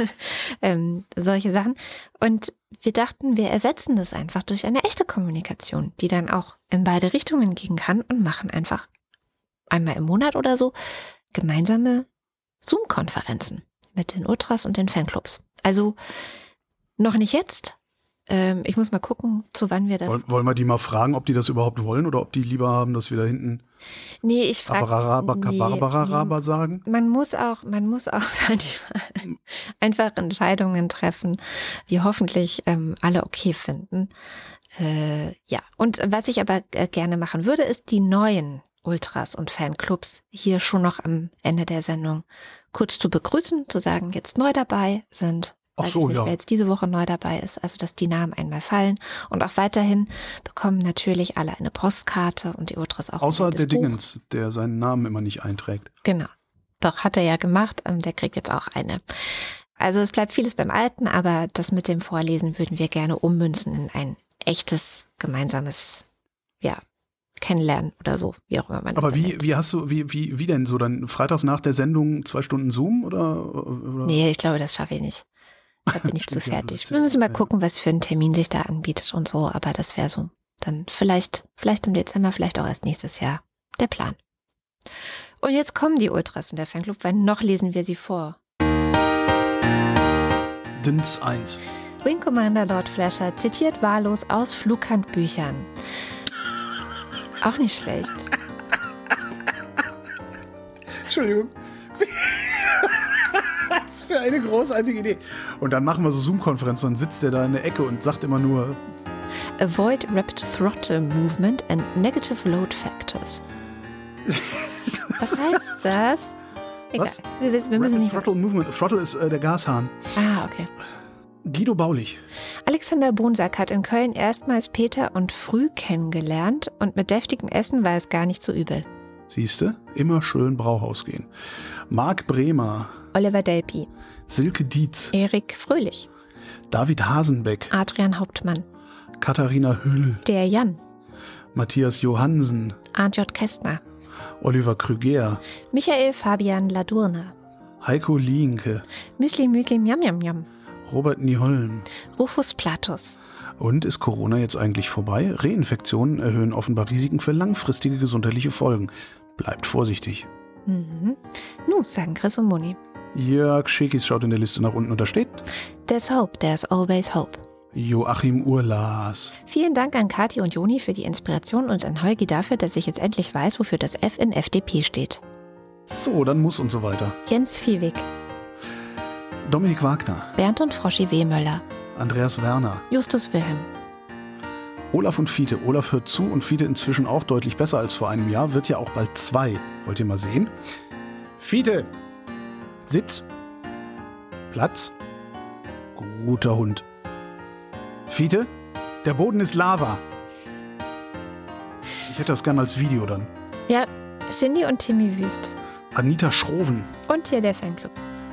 <laughs> ähm, solche Sachen. Und wir dachten, wir ersetzen das einfach durch eine echte Kommunikation, die dann auch in beide Richtungen gehen kann und machen einfach einmal im Monat oder so gemeinsame Zoom-Konferenzen mit den Ultras und den Fanclubs. Also noch nicht jetzt. Ähm, ich muss mal gucken, zu wann wir das. Wollen, wollen wir die mal fragen, ob die das überhaupt wollen oder ob die lieber haben, dass wir da hinten nee, ich frage. Abarabarabaraba sagen? Man muss auch, man muss auch <laughs> manchmal einfach Entscheidungen treffen, die hoffentlich ähm, alle okay finden. Äh, ja, und was ich aber äh, gerne machen würde, ist die neuen Ultras und Fanclubs hier schon noch am Ende der Sendung kurz zu begrüßen, zu sagen, jetzt neu dabei sind. Ach so, ich nicht, ja. wer jetzt diese Woche neu dabei ist, also dass die Namen einmal fallen. Und auch weiterhin bekommen natürlich alle eine Postkarte und die Ultras auch. Außer der Buch. Dingens, der seinen Namen immer nicht einträgt. Genau. Doch, hat er ja gemacht. Ähm, Der kriegt jetzt auch eine. Also es bleibt vieles beim Alten, aber das mit dem Vorlesen würden wir gerne ummünzen in ein echtes gemeinsames, ja, Kennenlernen oder so, wie auch immer man das Aber wie, nennt. wie hast du, wie, wie, wie denn so dann freitags nach der Sendung zwei Stunden Zoom oder? oder? Nee, ich glaube, das schaffe ich nicht. Da bin ich zu fertig. Wir müssen mal gucken, was für ein Termin sich da anbietet und so, aber das wäre so. Dann vielleicht, vielleicht im Dezember, vielleicht auch erst nächstes Jahr. Der Plan. Und jetzt kommen die Ultras und der Fanclub, weil noch lesen wir sie vor. Dins 1. Wing Commander Lord Flasher zitiert wahllos aus Flughandbüchern. Auch nicht schlecht. Entschuldigung. Für eine großartige Idee. Und dann machen wir so Zoom-Konferenzen, dann sitzt der da in der Ecke und sagt immer nur, Avoid Rapid Throttle Movement and Negative Load Factors. <laughs> Was heißt das? Egal. Was? Wir, wir müssen Rapid nicht. Throttle Movement. Throttle ist äh, der Gashahn. Ah, okay. Guido Baulich. Alexander Bonsack hat in Köln erstmals Peter und Früh kennengelernt und mit deftigem Essen war es gar nicht so übel. Siehste, immer schön Brauhaus gehen. Marc Bremer, Oliver Delpi, Silke Dietz, Erik Fröhlich, David Hasenbeck, Adrian Hauptmann, Katharina Hüll, der Jan, Matthias Johansen, Arndt J. Kästner, Oliver Krüger, Michael Fabian Ladurna, Heiko Lienke, Müsli Müsli Miam Miam Miam, Robert Nieholm. Rufus Platus, Und ist Corona jetzt eigentlich vorbei? Reinfektionen erhöhen offenbar Risiken für langfristige gesundheitliche Folgen. Bleibt vorsichtig. Mhm. Nu, sagen Chris und Moni. Jörg Schekis schaut in der Liste nach unten und da steht There's hope, there's always hope. Joachim Urlas. Vielen Dank an Kathi und Joni für die Inspiration und an Holgi dafür, dass ich jetzt endlich weiß, wofür das F in FDP steht. So, dann muss und so weiter. Jens Viehweg, Dominik Wagner, Bernd und Froschi Wehmöller, Andreas Werner, Justus Wilhelm, Olaf und Fiete. Olaf hört zu und Fiete inzwischen auch deutlich besser als vor einem Jahr. Wird ja auch bald zwei. Wollt ihr mal sehen? Fiete! Sitz. Platz. Guter Hund. Fiete? Der Boden ist Lava. Ich hätte das gern als Video dann. Ja, Cindy und Timmy Wüst. Anita Schroven, Und hier der Fanclub.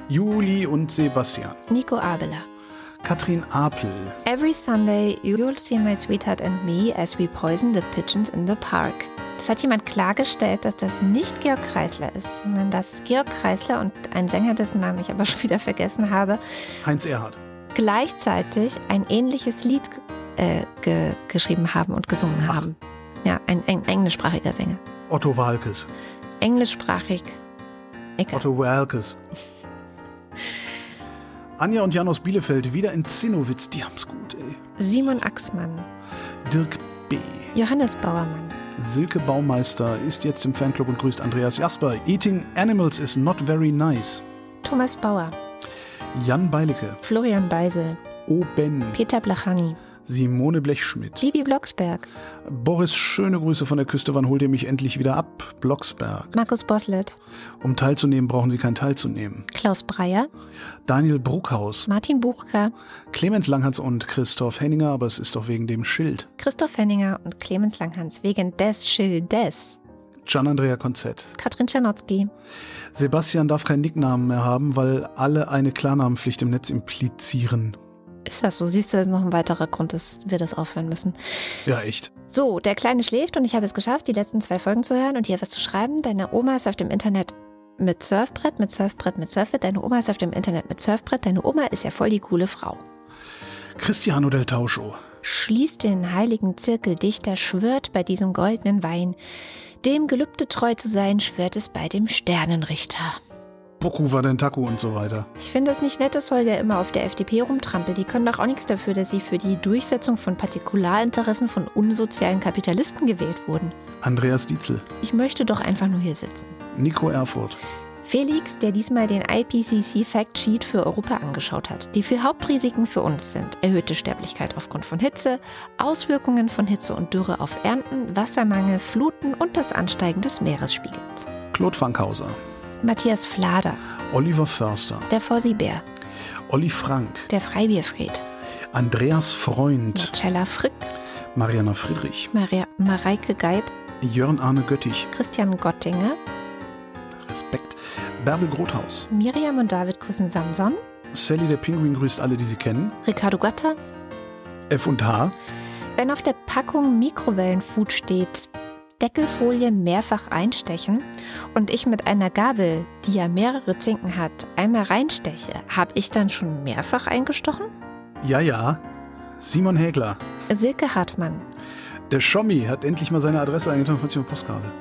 Juli und Sebastian, Nico Abela. Katrin Apel, Every Sunday you'll see my sweetheart and me as we poison the pigeons in the park. Das hat jemand klargestellt, dass das nicht Georg Kreisler ist, sondern dass Georg Kreisler und ein Sänger, dessen Namen ich aber <laughs> schon wieder vergessen habe, Heinz Erhardt, gleichzeitig ein ähnliches Lied äh, ge geschrieben haben und gesungen Ach. haben. Ja, ein, ein englischsprachiger Sänger. Otto Walkes, Englischsprachig. Egal. Otto Walkes. Anja und Jan aus Bielefeld wieder in Zinnowitz, die haben's gut, ey. Simon Axmann. Dirk B. Johannes Bauermann. Silke Baumeister ist jetzt im Fanclub und grüßt Andreas Jasper. Eating Animals is not very nice. Thomas Bauer. Jan Beilicke, Florian Beisel. O. Ben, Peter Blachani. Simone Blechschmidt, Bibi Blocksberg. Boris, schöne Grüße von der Küste. Wann holt ihr mich endlich wieder ab? Blocksberg. Markus Boslett. Um teilzunehmen, brauchen Sie kein Teilzunehmen. Klaus Breyer. Daniel Bruckhaus, Martin Buchka. Clemens Langhans und Christoph Henninger, aber es ist doch wegen dem Schild. Christoph Henninger und Clemens Langhans wegen des Schildes. Gian-Andrea Konzett. Katrin Czernotzki. Sebastian darf keinen Nicknamen mehr haben, weil alle eine Klarnamenpflicht im Netz implizieren. Ist das so? Siehst du, das ist noch ein weiterer Grund, dass wir das aufhören müssen. Ja, echt. So, der Kleine schläft und ich habe es geschafft, die letzten zwei Folgen zu hören und hier was zu schreiben. Deine Oma ist auf dem Internet mit Surfbrett, mit Surfbrett, mit Surfbrett. Deine Oma ist auf dem Internet mit Surfbrett. Deine Oma ist ja voll die coole Frau. Cristiano del Tauscho. Schließt den heiligen Zirkel dichter, schwört bei diesem goldenen Wein. Dem Gelübde treu zu sein, schwört es bei dem Sternenrichter. Boku Wadentaku und so weiter. Ich finde es nicht nett, dass Holger immer auf der FDP rumtrampelt. Die können doch auch nichts dafür, dass sie für die Durchsetzung von Partikularinteressen von unsozialen Kapitalisten gewählt wurden. Andreas Dietzel. Ich möchte doch einfach nur hier sitzen. Nico Erfurt. Felix, der diesmal den IPCC Fact Sheet für Europa angeschaut hat. Die vier Hauptrisiken für uns sind erhöhte Sterblichkeit aufgrund von Hitze, Auswirkungen von Hitze und Dürre auf Ernten, Wassermangel, Fluten und das Ansteigen des Meeresspiegels. Claude Fankhauser. Matthias Flader, Oliver Förster. der Fossibär, Olli Frank. der Freibierfried, Andreas Freund. Marcella Frick, Mariana Friedrich. Maria, Mareike Geib, Jörn Arne Göttich. Christian Gottinger, Respekt. Bärbel Grothaus. Miriam und David küssen Samson, Sally der Pinguin grüßt alle, die sie kennen. Ricardo Gatter. F und H. Wenn auf der Packung Mikrowellenfood steht, Deckelfolie mehrfach einstechen und ich mit einer Gabel, die ja mehrere Zinken hat, einmal reinsteche, habe ich dann schon mehrfach eingestochen? Ja, ja. Simon Hägler. Silke Hartmann. Der Schommi hat endlich mal seine Adresse eingetragen von seiner Postkarte.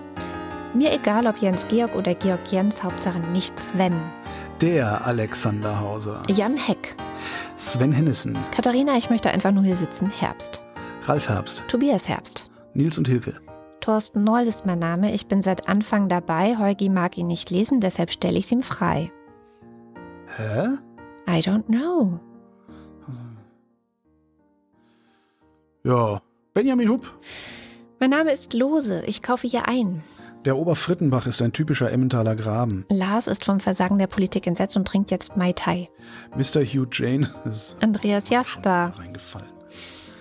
Mir egal, ob Jens Georg oder Georg Jens, Hauptsache nicht Sven. Der Alexander Hauser. Jan Heck. Sven Hennissen. Katharina, ich möchte einfach nur hier sitzen. Herbst. Ralf Herbst. Tobias Herbst. Nils und Hilke. Thorsten Noll ist mein Name. Ich bin seit Anfang dabei. Heugi mag ihn nicht lesen, deshalb stelle ich es ihm frei. Hä? I don't know. Ja. Benjamin Hupp. Mein Name ist Lose. Ich kaufe hier ein. Der Oberfrittenbach ist ein typischer Emmentaler Graben. Lars ist vom Versagen der Politik entsetzt und trinkt jetzt Mai Tai. Mr. Hugh Jane ist Andreas Jasper. reingefallen.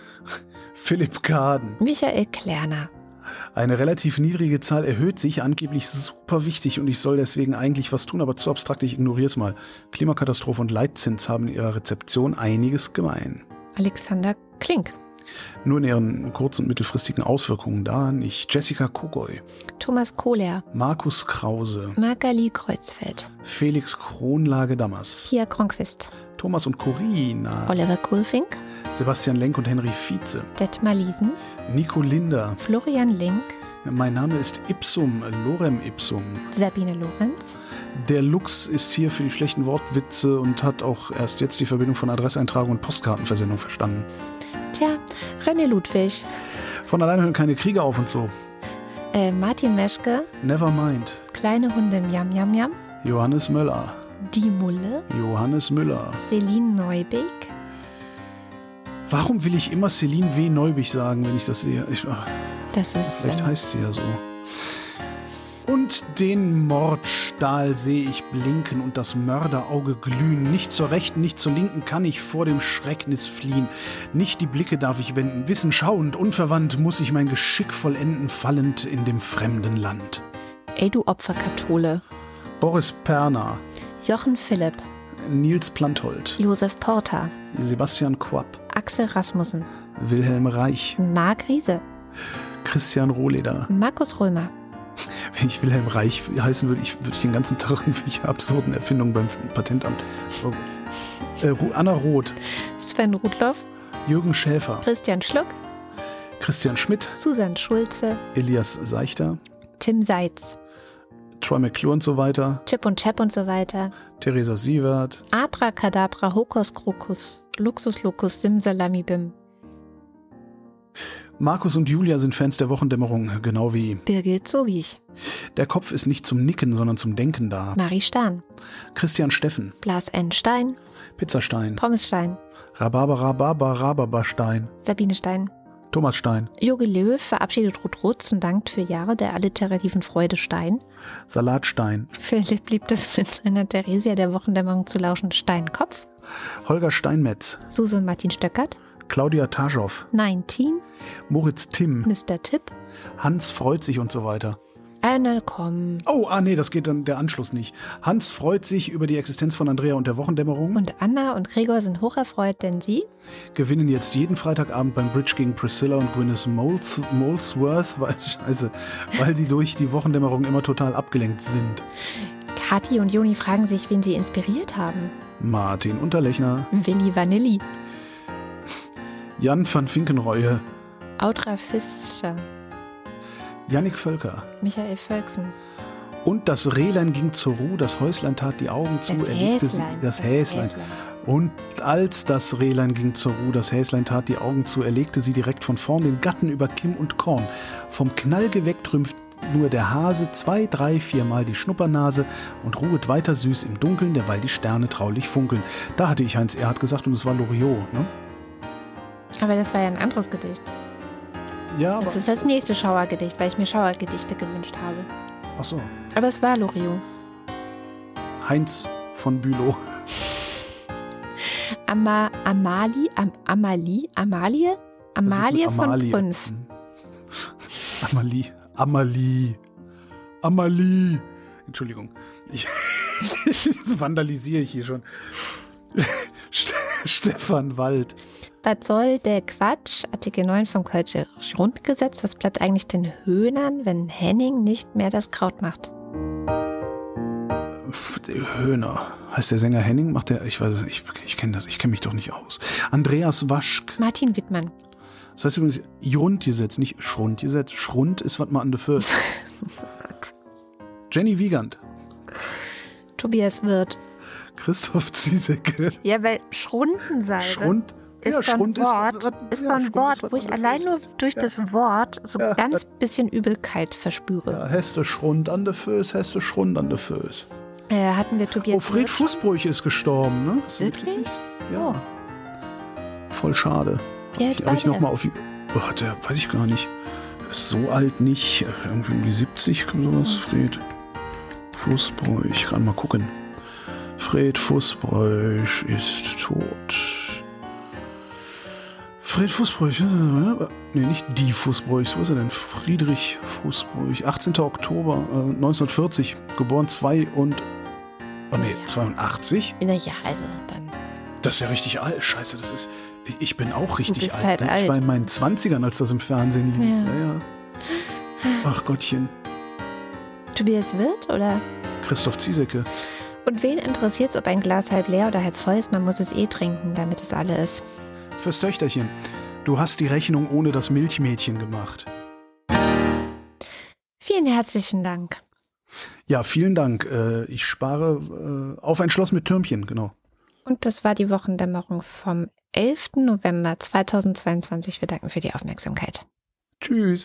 <laughs> Philipp Kaden. Michael Klerner. Eine relativ niedrige Zahl erhöht sich, angeblich super wichtig und ich soll deswegen eigentlich was tun, aber zu abstrakt, ich ignoriere es mal. Klimakatastrophe und Leitzins haben in ihrer Rezeption einiges gemein. Alexander Klink. Nur in ihren kurz- und mittelfristigen Auswirkungen da nicht. Jessica Kogoy, Thomas Kohler. Markus Krause, Magali Kreuzfeld. Felix Kronlage-Dammers, Pia Kronquist. Thomas und Corina, Oliver Kulfink. Sebastian Lenk und Henry Vize, Detmar Liesen. Nico Linder, Florian Link. Mein Name ist Ipsum, Lorem Ipsum. Sabine Lorenz. Der Lux ist hier für die schlechten Wortwitze und hat auch erst jetzt die Verbindung von Adresseintragung und Postkartenversendung verstanden. Tja, René Ludwig. Von allein hören keine Kriege auf und so. Äh, Martin Meschke. Never mind. Kleine Hunde im Yam Yam Yam. Johannes Möller. Die Mulle. Johannes Müller. Celine Neubeek. Warum will ich immer Celine W. Neubig sagen, wenn ich das sehe? Ich, ach, Das ist. vielleicht ähm, heißt sie ja so. Und den Mordstahl sehe ich blinken und das Mörderauge glühen. Nicht zur rechten, nicht zur linken kann ich vor dem Schrecknis fliehen. Nicht die Blicke darf ich wenden. Wissenschauend, unverwandt muss ich mein Geschick vollenden, fallend in dem fremden Land. Ey, du Opferkathole. Boris Perner, Jochen Philipp. Nils Planthold, Josef Porter. Sebastian Quapp, Axel Rasmussen. Wilhelm Reich, Marc Riese. Christian Rohleder. Markus Römer. Wenn ich Wilhelm Reich heißen würde, ich würde ich den ganzen Tag irgendwelche absurden Erfindungen beim Patentamt. Oh. Äh, Anna Roth, Sven Rudloff. Jürgen Schäfer, Christian Schluck. Christian Schmidt, Susanne Schulze. Elias Seichter, Tim Seitz. Troy McClure und so weiter, Chip und Chap und so weiter. Theresa Sievert, Abracadabra, Hokus Krokus. Luxus Locus, Simsalamibim. Markus und Julia sind Fans der Wochendämmerung, genau wie Birgit Sobiech. Der Kopf ist nicht zum Nicken, sondern zum Denken da. Marie Stahn. Christian Steffen, Blas N. Stein. Pizzastein, Pommes Stein. Rhabarber Rhabarber Rhabarberstein, Sabine Stein. Thomas Stein, Jogi Löw verabschiedet Ruth Rutz und dankt für Jahre der alliterativen Freude Stein. Salatstein, Philipp liebt es mit seiner Theresia der Wochendämmerung zu lauschen Steinkopf. Holger Steinmetz, Susan Martin Stöckert. Claudia Taschow, 19. Moritz Timm, Mr. Tipp. Hans freut sich und so weiter. Anna komm. Oh, ah nee, das geht dann der Anschluss nicht. Hans freut sich über die Existenz von Andrea und der Wochendämmerung, Und Anna und Gregor sind hocherfreut, denn sie gewinnen jetzt jeden Freitagabend beim Bridge gegen Priscilla und Gwyneth Moles, Molesworth, <laughs> weil, scheiße, weil die durch die Wochendämmerung immer total abgelenkt sind. Kathi und Joni fragen sich, wen sie inspiriert haben. Martin Unterlechner, Willi Vanilli. Jan van Finkenreue, Audra Fischer. Yannick Völker. Michael Völksen. Und das Rehlein ging zur Ruhe, das Häuslein tat die Augen zu, Das erlegte sie, Häslein. das Häslein. Und als das Rehlein ging zur Ruhe, das Häslein tat die Augen zu, erlegte sie direkt von vorn den Gatten über Kim und Korn. Vom Knall geweckt rümpft nur der Hase zwei, drei, viermal die Schnuppernase und ruhet weiter süß im Dunkeln, derweil die Sterne traulich funkeln. Da hatte ich Heinz Erhard gesagt und es war Loriot, ne? Aber das war ja ein anderes Gedicht. Ja, aber. Das ist das nächste Schauergedicht, weil ich mir Schauergedichte gewünscht habe. Achso. Aber es war Loriot. Heinz von Bülow. <laughs> Ama, Amali, Am, Amalie, Amalie? Amalie von? Prünf. Hm. Amalie. Amalie. Amalie. Entschuldigung. Ich, <laughs> das vandalisiere ich hier schon. <laughs> Ste- Stefan Wald. Was soll der Quatsch? Artikel 9 vom Kölsche Grundgesetz. Was bleibt eigentlich den Höhnern, wenn Henning nicht mehr das Kraut macht? Höhner. Heißt der Sänger Henning? Macht der. Ich weiß es nicht. Ich, ich kenne das. Ich kenne mich doch nicht aus. Andreas Waschk. Martin Wittmann. Das heißt übrigens Grundgesetz, nicht Schrundgesetz. Schrund ist was man an der Fürst. <laughs> Jenny Wiegand. Tobias Wirth. Christoph Ziesecke. Ja, weil Schrundensalbe Schrund. Ist ja, so ein Wort, ist ja, so ein Wort, ist wo ich allein nur durch das Wort so Ja, ganz bisschen Übelkeit verspüre. Ja, Hesse Schrund an der Föß, Hesse Schrund an der Föß. Äh, hatten wir Tobias Oh, Fred? Fußbräuch ist gestorben, ne? Hast Wirklich? Ja. Oh. Voll schade. Wie alt Ich, habe ich noch der? mal auf. Oh, der weiß ich gar nicht. Ist so alt nicht. Irgendwie um die 70 oder sowas. Fred Fußbräuch. Ich kann mal gucken. Fred Fußbräuch ist tot. Fred Fußbräuch. Nee, nicht die Fußbräuchs. Wo ist er denn? Friedrich Fußbräuch. 18. Oktober äh, 1940. Geboren 2 und. Oh nee, 82. Naja, also dann. Das ist ja richtig alt. Scheiße, das ist. Ich, ich bin auch richtig alt. halt ne? alt. Ich war in meinen 20ern, als das im Fernsehen lief. Ja. Ja. Ja, Ach Gottchen. Tobias Wirth oder? Christoph Ziesecke. Und wen interessiert es, ob ein Glas halb leer oder halb voll ist? Man muss es eh trinken, damit es alle ist. Fürs Töchterchen. Du hast die Rechnung ohne das Milchmädchen gemacht. Vielen herzlichen Dank. Ja, vielen Dank. Äh, ich spare äh, auf ein Schloss mit Türmchen, genau. Und das war die Wochendämmerung vom 11. November 2022. Wir danken für die Aufmerksamkeit. Tschüss.